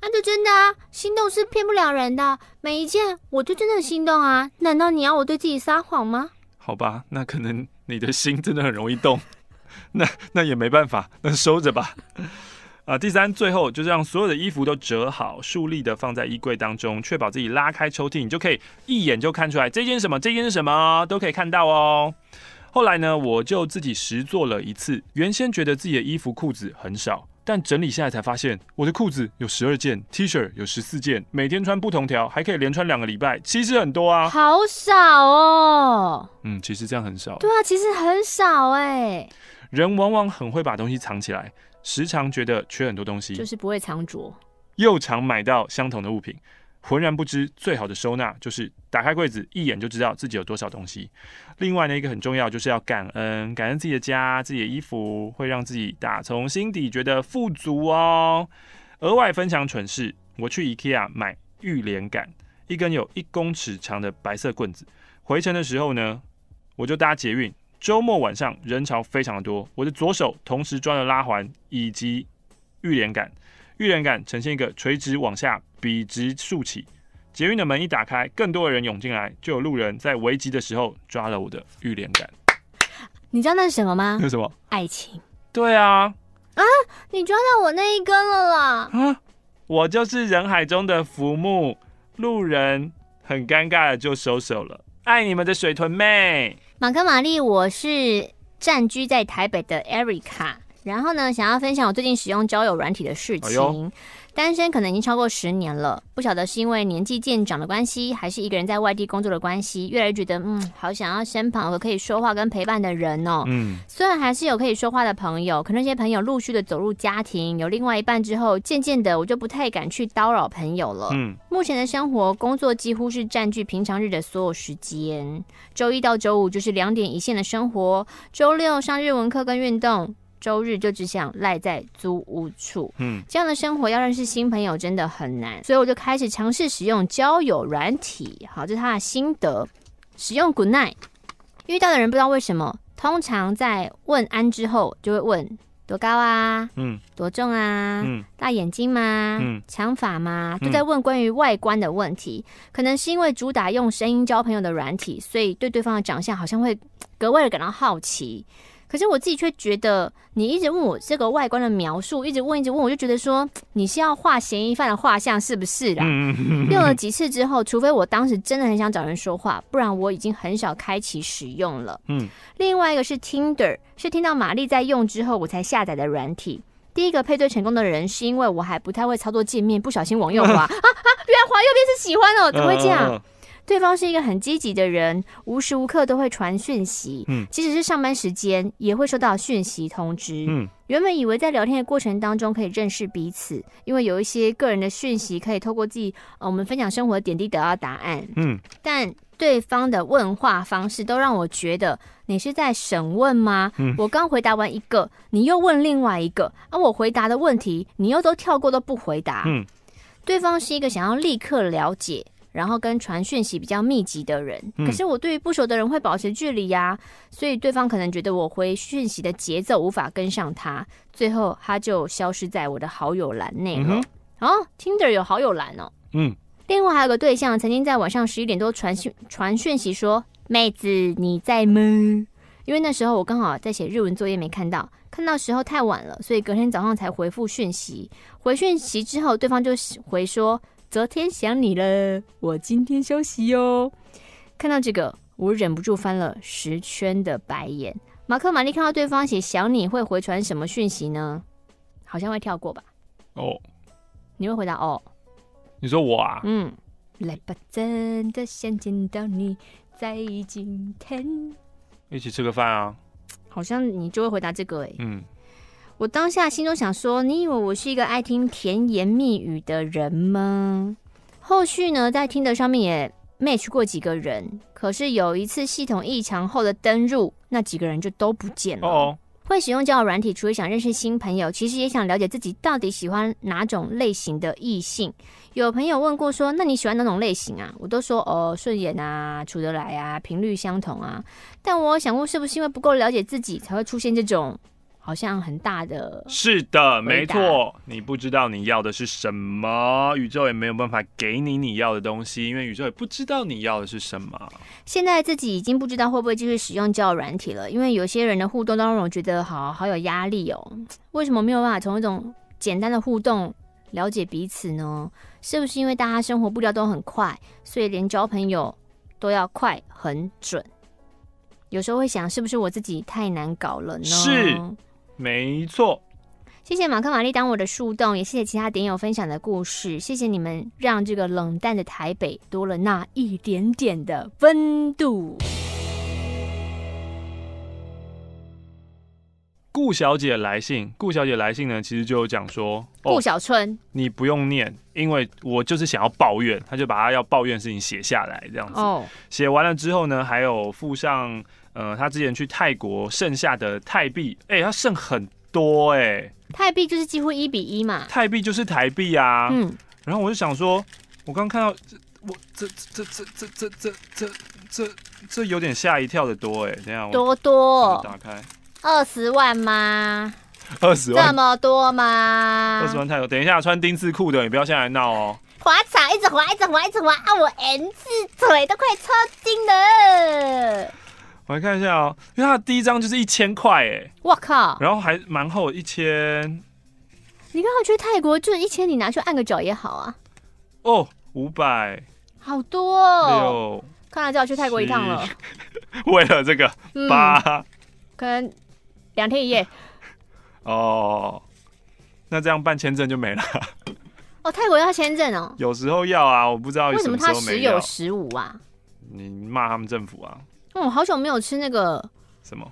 那就真的啊，心动是骗不了人的。每一件我就真的心动啊，难道你要我对自己撒谎吗？好吧，那可能你的心真的很容易动，那那也没办法，那收着吧。啊，第三，最后就是让所有的衣服都折好，竖立的放在衣柜当中，确保自己拉开抽屉，你就可以一眼就看出来这件什么，这件是什么，都可以看到哦。后来呢，我就自己实做了一次，原先觉得自己的衣服裤子很少。但整理下来才发现，我的裤子有十二件，T 恤有十四件，每天穿不同条，还可以连穿两个礼拜，其实很多啊。好少哦。嗯，其实这样很少。对啊，其实很少哎。人往往很会把东西藏起来，时常觉得缺很多东西，就是不会藏拙，又常买到相同的物品。浑然不知，最好的收纳就是打开柜子，一眼就知道自己有多少东西。另外呢，一个很重要，就是要感恩，感恩自己的家、自己的衣服，会让自己打从心底觉得富足哦。额外分享蠢事，我去 IKEA 买浴帘杆，一根有一公尺长的白色棍子。回程的时候呢，我就搭捷运。周末晚上人潮非常的多，我的左手同时抓了拉环以及浴帘杆。浴帘杆呈现一个垂直往下，笔直竖起。捷运的门一打开，更多的人涌进来，就有路人在危急的时候抓了我的浴帘杆。你知道那是什么吗？那是什么？爱情。对啊。啊！你抓到我那一根了啦！啊！我就是人海中的浮木，路人很尴尬的就收手了。爱你们的水豚妹。马克玛丽，我是暂居在台北的 Erica。然后呢，想要分享我最近使用交友软体的事情。哎单身可能已经超过十年了，不晓得是因为年纪渐长的关系，还是一个人在外地工作的关系，越来越觉得嗯，好想要身旁有个可以说话跟陪伴的人哦。嗯，虽然还是有可以说话的朋友，可那些朋友陆续的走入家庭，有另外一半之后，渐渐的我就不太敢去叨扰朋友了。嗯，目前的生活工作几乎是占据平常日的所有时间，周一到周五就是两点一线的生活，周六上日文课跟运动。周日就只想赖在租屋处，嗯，这样的生活要认识新朋友真的很难，所以我就开始尝试使用交友软体。好，这是他的心得。使用 Good Night，遇到的人不知道为什么，通常在问安之后就会问多高啊，嗯，多重啊，嗯，大眼睛吗？嗯，长发吗？都在问关于外观的问题。可能是因为主打用声音交朋友的软体，所以对对方的长相好像会格外的感到好奇。可是我自己却觉得，你一直问我这个外观的描述，一直问一直问，我就觉得说 你是要画嫌疑犯的画像是不是啦？用了几次之后，除非我当时真的很想找人说话，不然我已经很少开启使用了。嗯，另外一个是 Tinder，是听到玛丽在用之后我才下载的软体。第一个配对成功的人是因为我还不太会操作界面，不小心往右滑 啊啊！原来滑右边是喜欢哦，怎么会这样？对方是一个很积极的人，无时无刻都会传讯息，嗯，即使是上班时间也会收到讯息通知，嗯，原本以为在聊天的过程当中可以认识彼此，因为有一些个人的讯息可以透过自己，呃，我们分享生活的点滴得到答案，嗯，但对方的问话方式都让我觉得你是在审问吗？嗯，我刚回答完一个，你又问另外一个，而我回答的问题你又都跳过都不回答，嗯，对方是一个想要立刻了解。然后跟传讯息比较密集的人，可是我对于不熟的人会保持距离呀、啊，所以对方可能觉得我回讯息的节奏无法跟上他，最后他就消失在我的好友栏内了。哦，Tinder 有好友栏哦。嗯，另外还有个对象曾经在晚上十一点多传讯传讯息说：“妹子你在吗？”因为那时候我刚好在写日文作业没看到，看到时候太晚了，所以隔天早上才回复讯息。回讯息之后，对方就回说。昨天想你了，我今天休息哟。看到这个，我忍不住翻了十圈的白眼。马克、玛丽看到对方写想你会回传什么讯息呢？好像会跳过吧。哦，你会回答哦？你说我啊？嗯，来吧，真的想见到你，在今天一起吃个饭啊。好像你就会回答这个哎、欸。嗯。我当下心中想说：“你以为我是一个爱听甜言蜜语的人吗？”后续呢，在听的上面也 match 过几个人，可是有一次系统异常后的登入，那几个人就都不见了。哦，会使用交友软体，除了想认识新朋友，其实也想了解自己到底喜欢哪种类型的异性。有朋友问过说：“那你喜欢哪种类型啊？”我都说：“哦，顺眼啊，处得来啊，频率相同啊。”但我想过，是不是因为不够了解自己，才会出现这种？好像很大的，是的，没错。你不知道你要的是什么，宇宙也没有办法给你你要的东西，因为宇宙也不知道你要的是什么。现在自己已经不知道会不会继续使用交友软体了，因为有些人的互动当中我觉得好好有压力哦。为什么没有办法从一种简单的互动了解彼此呢？是不是因为大家生活步调都很快，所以连交朋友都要快很准？有时候会想，是不是我自己太难搞了呢？是。没错，谢谢马克玛丽当我的树洞，也谢谢其他点友分享的故事，谢谢你们让这个冷淡的台北多了那一点点的温度。顾小姐来信，顾小姐来信呢，其实就有讲说，顾小春、哦，你不用念，因为我就是想要抱怨，他就把他要抱怨的事情写下来，这样子。哦，写完了之后呢，还有附上。呃，他之前去泰国剩下的泰币，哎、欸，他剩很多哎、欸。泰币就是几乎一比一嘛。泰币就是台币啊。嗯。然后我就想说，我刚看到这，我这这这这这这这这这这有点吓一跳的多哎、欸。等下我多多。打开。二十万吗？二十万。这么多吗？二十万太多。等一下，穿丁字裤的，你不要现在闹哦。滑草一直滑，一直滑，一直滑啊！我 N 字腿都快抽筋了。我来看一下哦，因为它的第一张就是一千块哎，我靠，然后还蛮厚，一千。你刚好去泰国，就一千，你拿去按个脚也好啊。哦，五百，好多哦。看来就要去泰国一趟了。为了这个八，可能两天一夜。哦，那这样办签证就没了。哦，泰国要签证哦。有时候要啊，我不知道为什么他时有时无啊。你骂他们政府啊？哦，好久没有吃那个什么，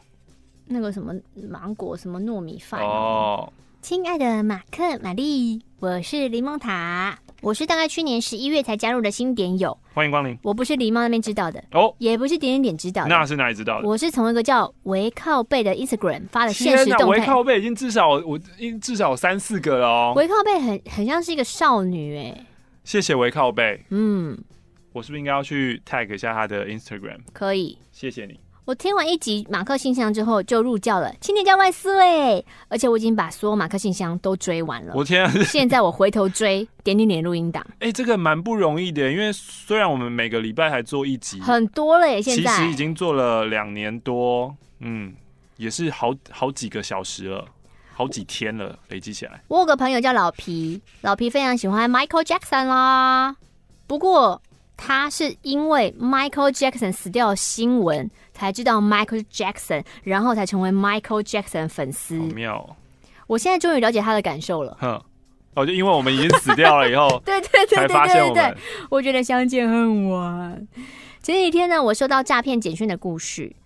那个什么芒果什么糯米饭哦。亲爱的马克、玛丽，我是柠檬塔。我是大概去年十一月才加入的新点友，欢迎光临。我不是狸猫那边知道的哦，也不是点点点知道的，那是哪里知道的？我是从一个叫维靠背的 Instagram 发的现实动态。维靠背已经至少我至少有三四个了哦。维靠背很很像是一个少女哎。谢谢维靠背。嗯，我是不是应该要去 tag 一下他的 Instagram？可以，谢谢你。我听完一集马克信箱之后就入教了，青年教万岁！而且我已经把所有马克信箱都追完了。我天啊！现在我回头追点点点录音档，哎、欸，这个蛮不容易的，因为虽然我们每个礼拜还做一集，很多了耶。现在其实已经做了两年多，嗯，也是好好几个小时了，好几天了，累积起来。我有个朋友叫老皮，老皮非常喜欢 Michael Jackson 啦，不过。他是因为 Michael Jackson 死掉的新闻才知道 Michael Jackson，然后才成为 Michael Jackson 粉丝。好妙哦！我现在终于了解他的感受了。哼，哦，就因为我们已经死掉了以后，对对对对对对。我觉得相见恨晚。前几天呢，我收到诈骗简讯的故事，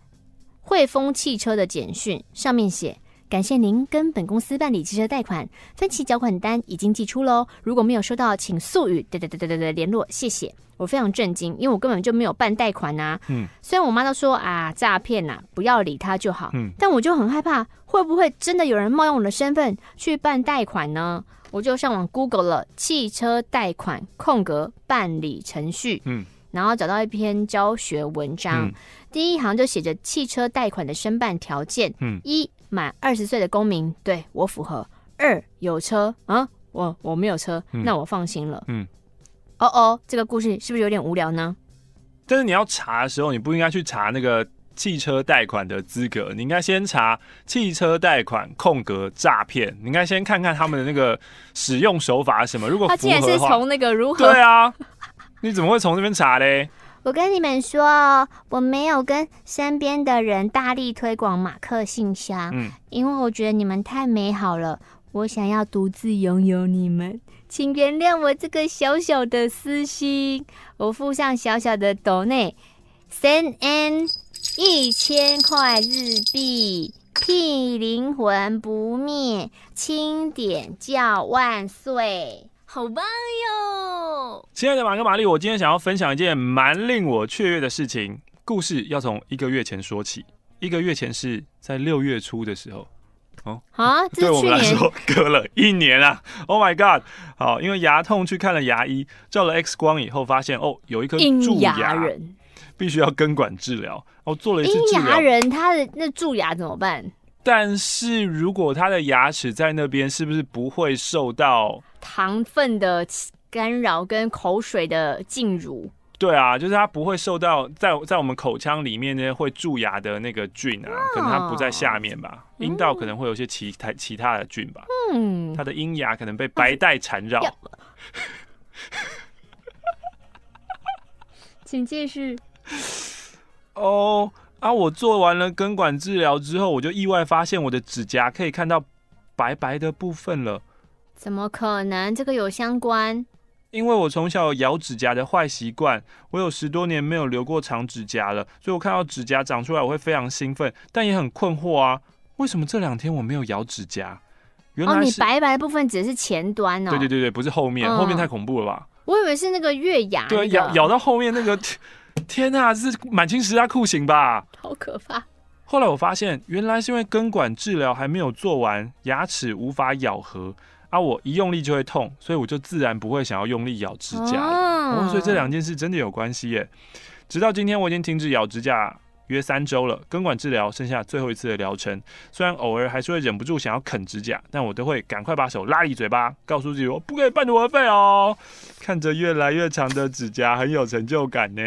汇丰汽车的简讯上面写。感谢您跟本公司办理汽车贷款，分期缴款单已经寄出喽。如果没有收到，请速与对对对对对对联络，谢谢。我非常震惊，因为我根本就没有办贷款呐。嗯，虽然我妈都说啊诈骗呐，不要理他就好。嗯，但我就很害怕，会不会真的有人冒用我的身份去办贷款呢？我就上网 Google 了汽车贷款空格办理程序。嗯，然后找到一篇教学文章，嗯、第一行就写着汽车贷款的申办条件。嗯，一。满二十岁的公民，对我符合。二有车啊，我我没有车，嗯、那我放心了。嗯，哦哦，这个故事是不是有点无聊呢？但是你要查的时候，你不应该去查那个汽车贷款的资格，你应该先查汽车贷款空格诈骗。你应该先看看他们的那个使用手法是什么。如果他竟然是从那个如何？对啊，你怎么会从这边查嘞？我跟你们说，我没有跟身边的人大力推广马克信箱，嗯，因为我觉得你们太美好了，我想要独自拥有你们，请原谅我这个小小的私心。我附上小小的斗内，send in 一千块日币，替灵魂不灭，清点叫万岁。好棒哟！亲爱的马克、玛丽，我今天想要分享一件蛮令我雀跃的事情。故事要从一个月前说起。一个月前是在六月初的时候。哦啊？对我们来说隔了一年啊！Oh my god！好，因为牙痛去看了牙医，照了 X 光以后发现，哦，有一颗蛀牙，人必须要根管治疗。哦，做了一次治疗。牙人他的那蛀牙怎么办？但是如果他的牙齿在那边，是不是不会受到糖分的干扰跟口水的进入？对啊，就是它不会受到在在我们口腔里面呢会蛀牙的那个菌啊，可能它不在下面吧，阴道可能会有些其他其他的菌吧。嗯，它的阴牙可能被白带缠绕。请继续。哦。啊！我做完了根管治疗之后，我就意外发现我的指甲可以看到白白的部分了。怎么可能？这个有相关？因为我从小有咬指甲的坏习惯，我有十多年没有留过长指甲了，所以我看到指甲长出来，我会非常兴奋，但也很困惑啊！为什么这两天我没有咬指甲？原来你白白的部分只是前端哦。对对对对，不是后面，嗯，后面太恐怖了吧？我以为是那个月牙，对，咬咬到后面那个。天啊，这是满清十大酷刑吧？好可怕！后来我发现，原来是因为根管治疗还没有做完，牙齿无法咬合啊，我一用力就会痛，所以我就自然不会想要用力咬指甲了。哦，所以这两件事真的有关系耶。直到今天，我已经停止咬指甲。约三周了，根管治疗剩下最后一次的疗程。虽然偶尔还是会忍不住想要啃指甲，但我都会赶快把手拉离嘴巴，告诉自己我不可以半途而废哦。看着越来越长的指甲，很有成就感呢。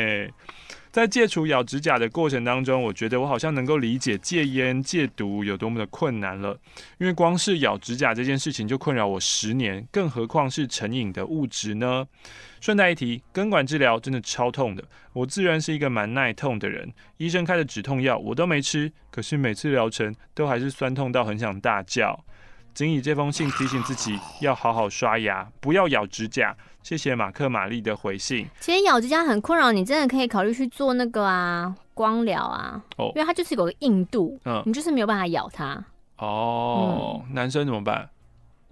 在戒除咬指甲的过程当中，我觉得我好像能够理解戒烟戒毒有多么的困难了。因为光是咬指甲这件事情就困扰我十年，更何况是成瘾的物质呢？顺带一提，根管治疗真的超痛的。我自然是一个蛮耐痛的人，医生开的止痛药我都没吃，可是每次疗程都还是酸痛到很想大叫。仅以这封信提醒自己要好好刷牙，不要咬指甲。谢谢马克玛丽的回信。其实咬指甲很困扰，你真的可以考虑去做那个啊，光疗啊。哦，因为它就是有个硬度，嗯，你就是没有办法咬它。哦，嗯、男生怎么办？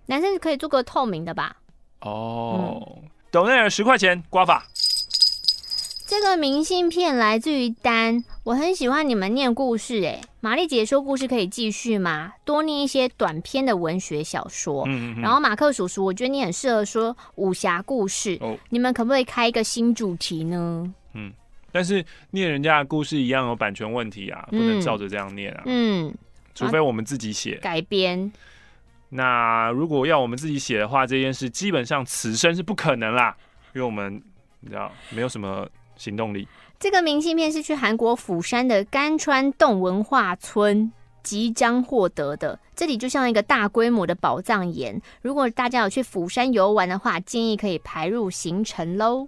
男生可以做个透明的吧。哦，斗内尔十块钱刮法。这个明信片来自于丹，我很喜欢你们念故事，哎，玛丽姐说故事可以继续吗？多念一些短篇的文学小说。嗯，嗯，然后马克叔叔，我觉得你很适合说武侠故事。哦，你们可不可以开一个新主题呢？嗯，但是念人家的故事一样有版权问题啊，不能照着这样念啊。嗯，除非我们自己写改编。那如果要我们自己写的话，这件事基本上此生是不可能啦，因为我们你知道没有什么。行动力。这个明信片是去韩国釜山的甘川洞文化村即将获得的，这里就像一个大规模的宝藏岩。如果大家有去釜山游玩的话，建议可以排入行程喽。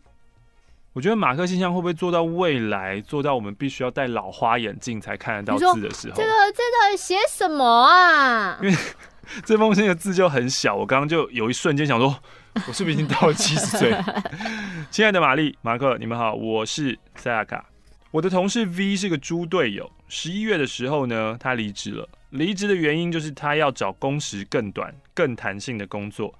我觉得马克信箱会不会做到未来，做到我们必须要戴老花眼镜才看得到字的时候？这个这到底写什么啊？因为 这封信的字就很小，我刚刚就有一瞬间想说。我是不是已经到了七十岁？亲爱的玛丽、马克，你们好，我是塞亚卡。我的同事 V 是个猪队友。十一月的时候呢，他离职了。离职的原因就是他要找工时更短、更弹性的工作。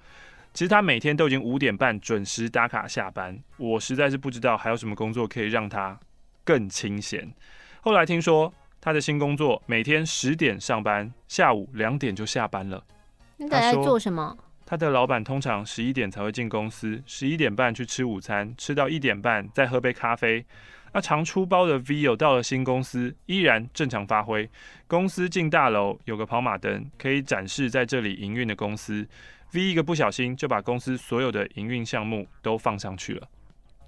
其实他每天都已经五点半准时打卡下班。我实在是不知道还有什么工作可以让他更清闲。后来听说他的新工作每天十点上班，下午两点就下班了。你在做什么？他的老板通常十一点才会进公司，十一点半去吃午餐，吃到一点半再喝杯咖啡。那常出包的 V 有到了新公司，依然正常发挥。公司进大楼有个跑马灯，可以展示在这里营运的公司。V 一个不小心就把公司所有的营运项目都放上去了。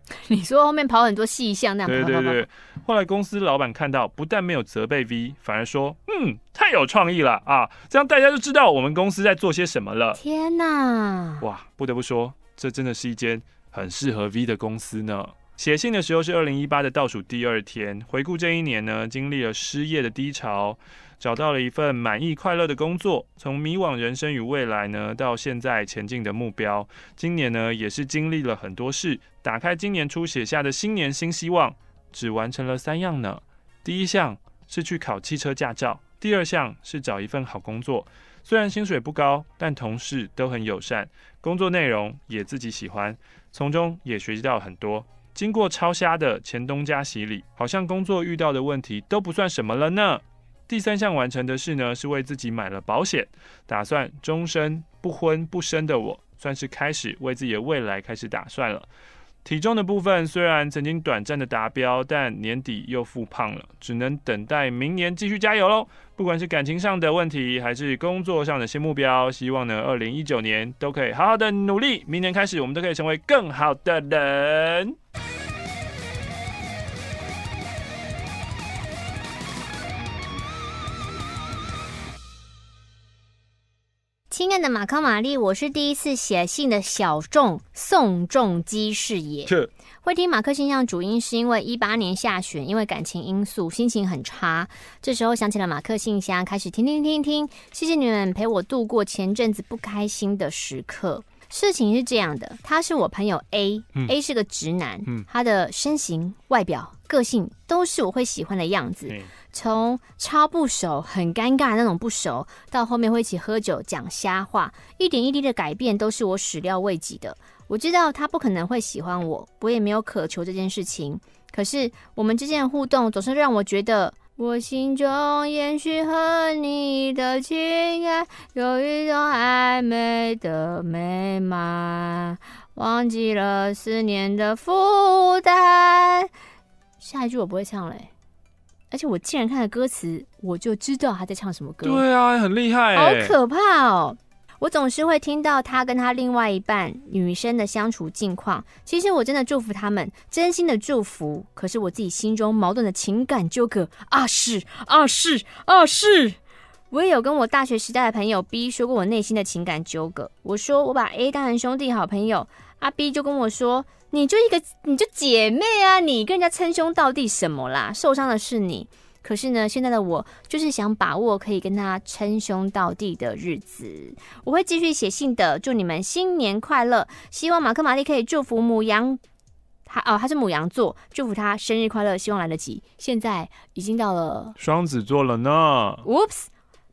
你说后面跑很多细项那样？对对对。后来公司老板看到，不但没有责备 V，反而说：“嗯，太有创意了啊！这样大家就知道我们公司在做些什么了。”天哪！哇，不得不说，这真的是一间很适合 V 的公司呢。写信的时候是二零一八的倒数第二天，回顾这一年呢，经历了失业的低潮。找到了一份满意快乐的工作，从迷惘人生与未来呢，到现在前进的目标。今年呢，也是经历了很多事。打开今年初写下的新年新希望，只完成了三样呢。第一项是去考汽车驾照，第二项是找一份好工作。虽然薪水不高，但同事都很友善，工作内容也自己喜欢，从中也学习到很多。经过超瞎的前东家洗礼，好像工作遇到的问题都不算什么了呢。第三项完成的事呢，是为自己买了保险，打算终身不婚不生的我，算是开始为自己的未来开始打算了。体重的部分虽然曾经短暂的达标，但年底又复胖了，只能等待明年继续加油喽。不管是感情上的问题，还是工作上的新目标，希望呢，二零一九年都可以好好的努力，明年开始我们都可以成为更好的人。亲爱的马克玛丽，我是第一次写信的小众宋仲基是也。是会听马克信箱主因是因为一八年下旬，因为感情因素，心情很差。这时候想起了马克信箱，开始听听听听。谢谢你们陪我度过前阵子不开心的时刻。事情是这样的，他是我朋友 A，A、嗯、是个直男，嗯、他的身形、外表、个性都是我会喜欢的样子。嗯从超不熟、很尴尬那种不熟，到后面会一起喝酒、讲瞎话，一点一滴的改变都是我始料未及的。我知道他不可能会喜欢我，我也没有渴求这件事情。可是我们之间的互动总是让我觉得，我心中延续和你的情爱，有一种暧昧的美满，忘记了思念的负担。下一句我不会唱嘞。而且我竟然看了歌词，我就知道他在唱什么歌。对啊，很厉害，好可怕哦！我总是会听到他跟他另外一半女生的相处近况。其实我真的祝福他们，真心的祝福。可是我自己心中矛盾的情感纠葛啊，是啊，是啊，是。我也有跟我大学时代的朋友 B 说过我内心的情感纠葛。我说我把 A 当成兄弟好朋友，阿 B 就跟我说。你就一个，你就姐妹啊！你跟人家称兄道弟什么啦？受伤的是你。可是呢，现在的我就是想把握可以跟他称兄道弟的日子。我会继续写信的，祝你们新年快乐。希望马克玛丽可以祝福母羊，他哦，他是母羊座，祝福他生日快乐，希望来得及。现在已经到了双子座了呢。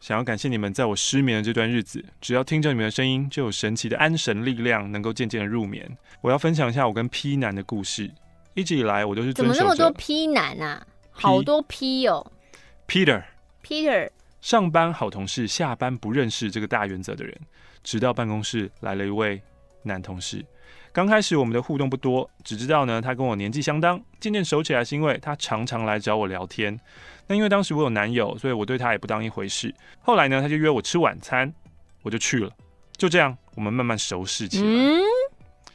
想要感谢你们在我失眠的这段日子，只要听着你们的声音，就有神奇的安神力量，能够渐渐的入眠。我要分享一下我跟 P 男的故事。一直以来，我都是怎么那么多 P 男啊？好多 P 哦。Peter，Peter。上班好同事，下班不认识这个大原则的人，直到办公室来了一位男同事。刚开始我们的互动不多，只知道呢他跟我年纪相当。渐渐熟起来是因为他常常来找我聊天。那因为当时我有男友，所以我对他也不当一回事。后来呢他就约我吃晚餐，我就去了。就这样，我们慢慢熟识起来。嗯，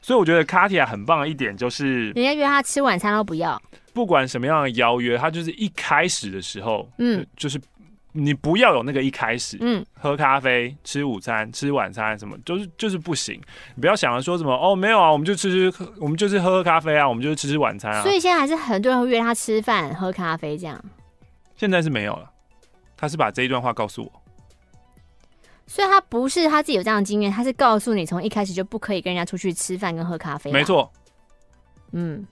所以我觉得卡提亚很棒的一点就是，人家约他吃晚餐都不要。不管什么样的邀约，他就是一开始的时候，嗯，就是。你不要有那个一开始，嗯，喝咖啡、吃午餐、吃晚餐什么，就是就是不行。你不要想着说什么哦，没有啊，我们就吃吃，我们就是喝喝咖啡啊，我们就是吃吃晚餐啊。所以现在还是很多人会约他吃饭、喝咖啡这样。现在是没有了，他是把这一段话告诉我。所以他不是他自己有这样的经验，他是告诉你从一开始就不可以跟人家出去吃饭跟喝咖啡。没错。嗯，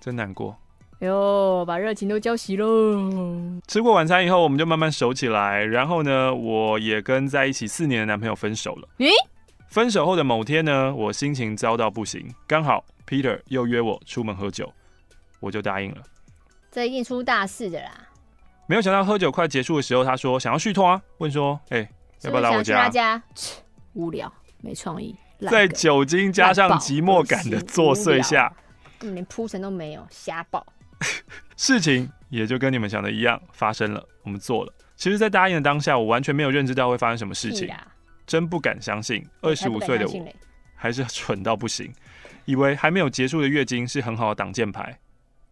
真难过。哟，把热情都浇熄喽！吃过晚餐以后，我们就慢慢熟起来。然后呢，我也跟在一起四年的男朋友分手了。咦？分手后的某天呢，我心情糟到不行，刚好 Peter 又约我出门喝酒，我就答应了。这一定出大事的啦！没有想到喝酒快结束的时候，他说想要续摊啊，问说：“哎、欸，要不要来我家？”他家无聊，没创意，在酒精加上寂寞感的作祟下，根本连铺陈都没有，瞎爆。事情也就跟你们想的一样发生了，我们做了。其实，在答应的当下，我完全没有认知到会发生什么事情，真不敢相信。二十五岁的我还是蠢到不行，以为还没有结束的月经是很好的挡箭牌，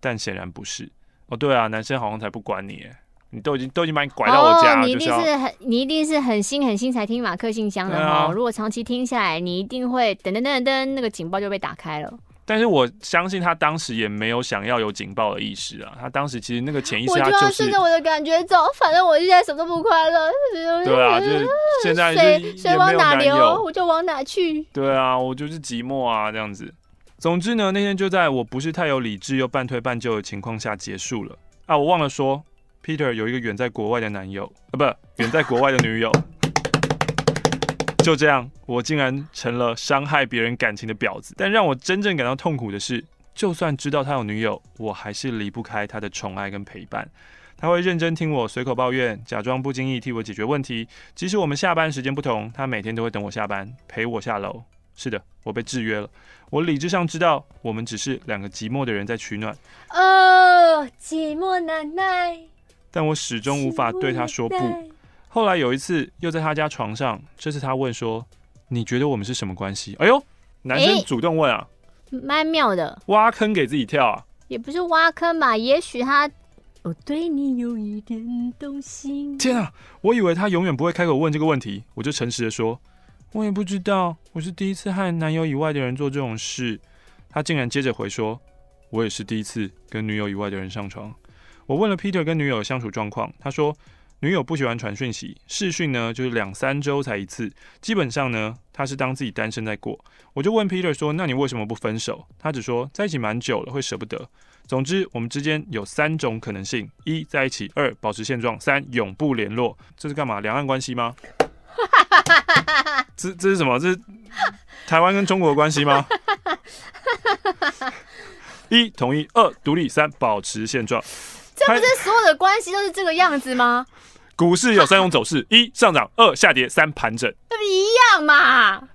但显然不是。哦，对啊，男生好像才不管你，你都已经都已经把你拐到我家了，你一定是很你一定是很新很新才听马克信箱的哦。如果长期听下来，你一定会噔噔噔噔，那个警报就被打开了。但是我相信他当时也没有想要有警报的意识啊，他当时其实那个潜意识他就是顺着我的感觉走，反正我现在什么都不快乐。对啊，就是现在水水往哪流，我就往哪去。对啊，我就是寂寞啊，这样子。总之呢，那天就在我不是太有理智又半推半就的情况下结束了啊。我忘了说，Peter 有一个远在国外的男友啊，不，远在国外的女友。就这样，我竟然成了伤害别人感情的婊子。但让我真正感到痛苦的是，就算知道他有女友，我还是离不开他的宠爱跟陪伴。他会认真听我随口抱怨，假装不经意替我解决问题。即使我们下班时间不同，他每天都会等我下班，陪我下楼。是的，我被制约了。我理智上知道，我们只是两个寂寞的人在取暖。哦，寂寞难耐。但我始终无法对他说不。后来有一次，又在他家床上，这次他问说：“你觉得我们是什么关系？”哎呦，男生主动问啊，蛮妙的，挖坑给自己跳啊，也不是挖坑吧？也许他我对你有一点动心。天啊，我以为他永远不会开口问这个问题，我就诚实的说：“我也不知道，我是第一次和男友以外的人做这种事。”他竟然接着回说：“我也是第一次跟女友以外的人上床。”我问了 Peter 跟女友的相处状况，他说。女友不喜欢传讯息，视讯呢就是两三周才一次，基本上呢他是当自己单身在过。我就问 Peter 说：“那你为什么不分手？”他只说在一起蛮久了，会舍不得。总之，我们之间有三种可能性：一在一起，二保持现状，三永不联络。这是干嘛？两岸关系吗？这这是什么？这是台湾跟中国的关系吗？一同意，二独立，三保持现状。这不是所有的关系都是这个样子吗？股市有三种走势：一上涨，二下跌，三盘整。这不一样嘛？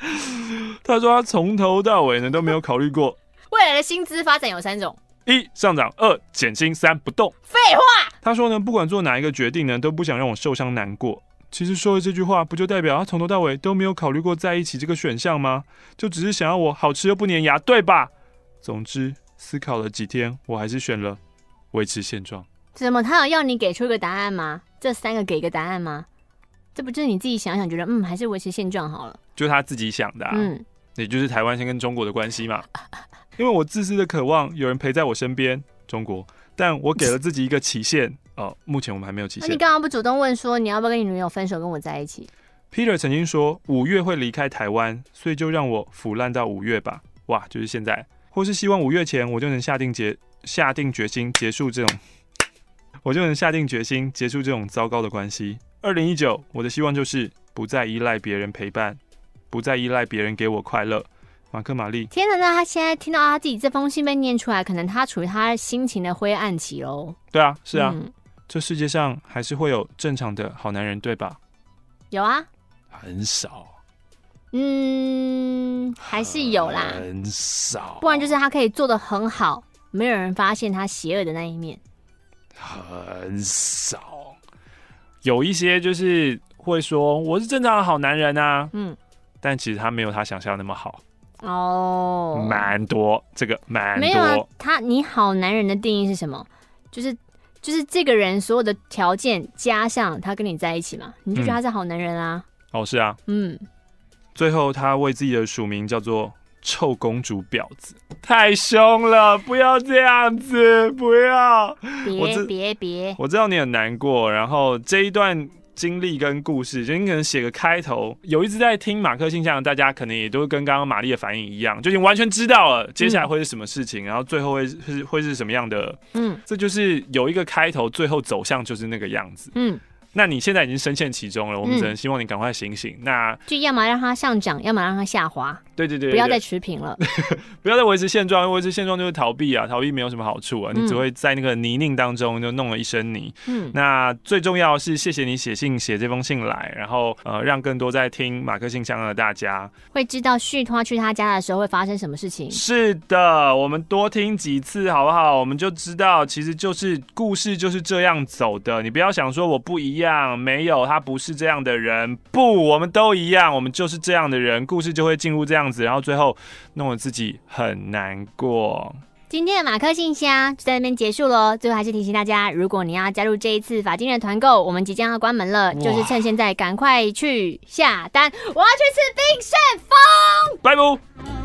他说他从头到尾呢都没有考虑过未来的薪资发展有三种：一上涨，二减薪，三不动。废话。他说呢，不管做哪一个决定呢，都不想让我受伤难过。其实说了这句话，不就代表他从头到尾都没有考虑过在一起这个选项吗？就只是想要我好吃又不粘牙，对吧？总之，思考了几天，我还是选了维持现状。怎么？他有要你给出一个答案吗？这三个给一个答案吗？这不就是你自己想想，觉得嗯，还是维持现状好了？就他自己想的，啊，嗯，也就是台湾先跟中国的关系嘛。因为我自私的渴望有人陪在我身边，中国，但我给了自己一个期限。哦，目前我们还没有期限。那你刚刚不主动问说你要不要跟你女友分手，跟我在一起？Peter 曾经说五月会离开台湾，所以就让我腐烂到五月吧。哇，就是现在，或是希望五月前我就能下定决下定决心结束这种，我就能下定决心结束这种糟糕的关系。二零一九，我的希望就是不再依赖别人陪伴，不再依赖别人给我快乐。马克玛丽，天哪！那他现在听到他自己这封信被念出来，可能他处于他心情的灰暗期喽。对啊，是啊。嗯这世界上还是会有正常的好男人，对吧？有啊，很少。嗯，还是有啦，很少。不然就是他可以做的很好，没有人发现他邪恶的那一面。很少，有一些就是会说我是正常的好男人啊，嗯，但其实他没有他想象那么好。哦，蛮多，这个蛮多。没有啊，他你好男人的定义是什么？就是。就是这个人所有的条件加上他跟你在一起嘛，你就觉得他是好男人啊？嗯、哦，是啊，嗯。最后他为自己的署名叫做“臭公主婊子”，太凶了，不要这样子，不要。别别别！我知道你很难过，然后这一段。经历跟故事，就你可能写个开头，有一直在听马克信箱，大家可能也都跟刚刚玛丽的反应一样，就已经完全知道了接下来会是什么事情，嗯、然后最后会是会是什么样的，嗯，这就是有一个开头，最后走向就是那个样子，嗯。那你现在已经深陷其中了，我们只能希望你赶快醒醒。嗯、那就要么让它上涨，要么让它下滑。对对对，对，不要再持平了，不要再维持现状，维持现状就是逃避啊，逃避没有什么好处啊，嗯、你只会在那个泥泞当中就弄了一身泥。嗯，那最重要是谢谢你写信写这封信来，然后呃让更多在听马克信箱的大家会知道续托去他家的时候会发生什么事情。是的，我们多听几次好不好？我们就知道其实就是故事就是这样走的。你不要想说我不一样，没有。他不是这样的人，不，我们都一样，我们就是这样的人，故事就会进入这样子，然后最后弄得自己很难过。今天的马克信箱就在那边结束喽。最后还是提醒大家，如果你要加入这一次法金人团购，我们即将要关门了，就是趁现在赶快去下单。我要去吃冰旋风，拜拜。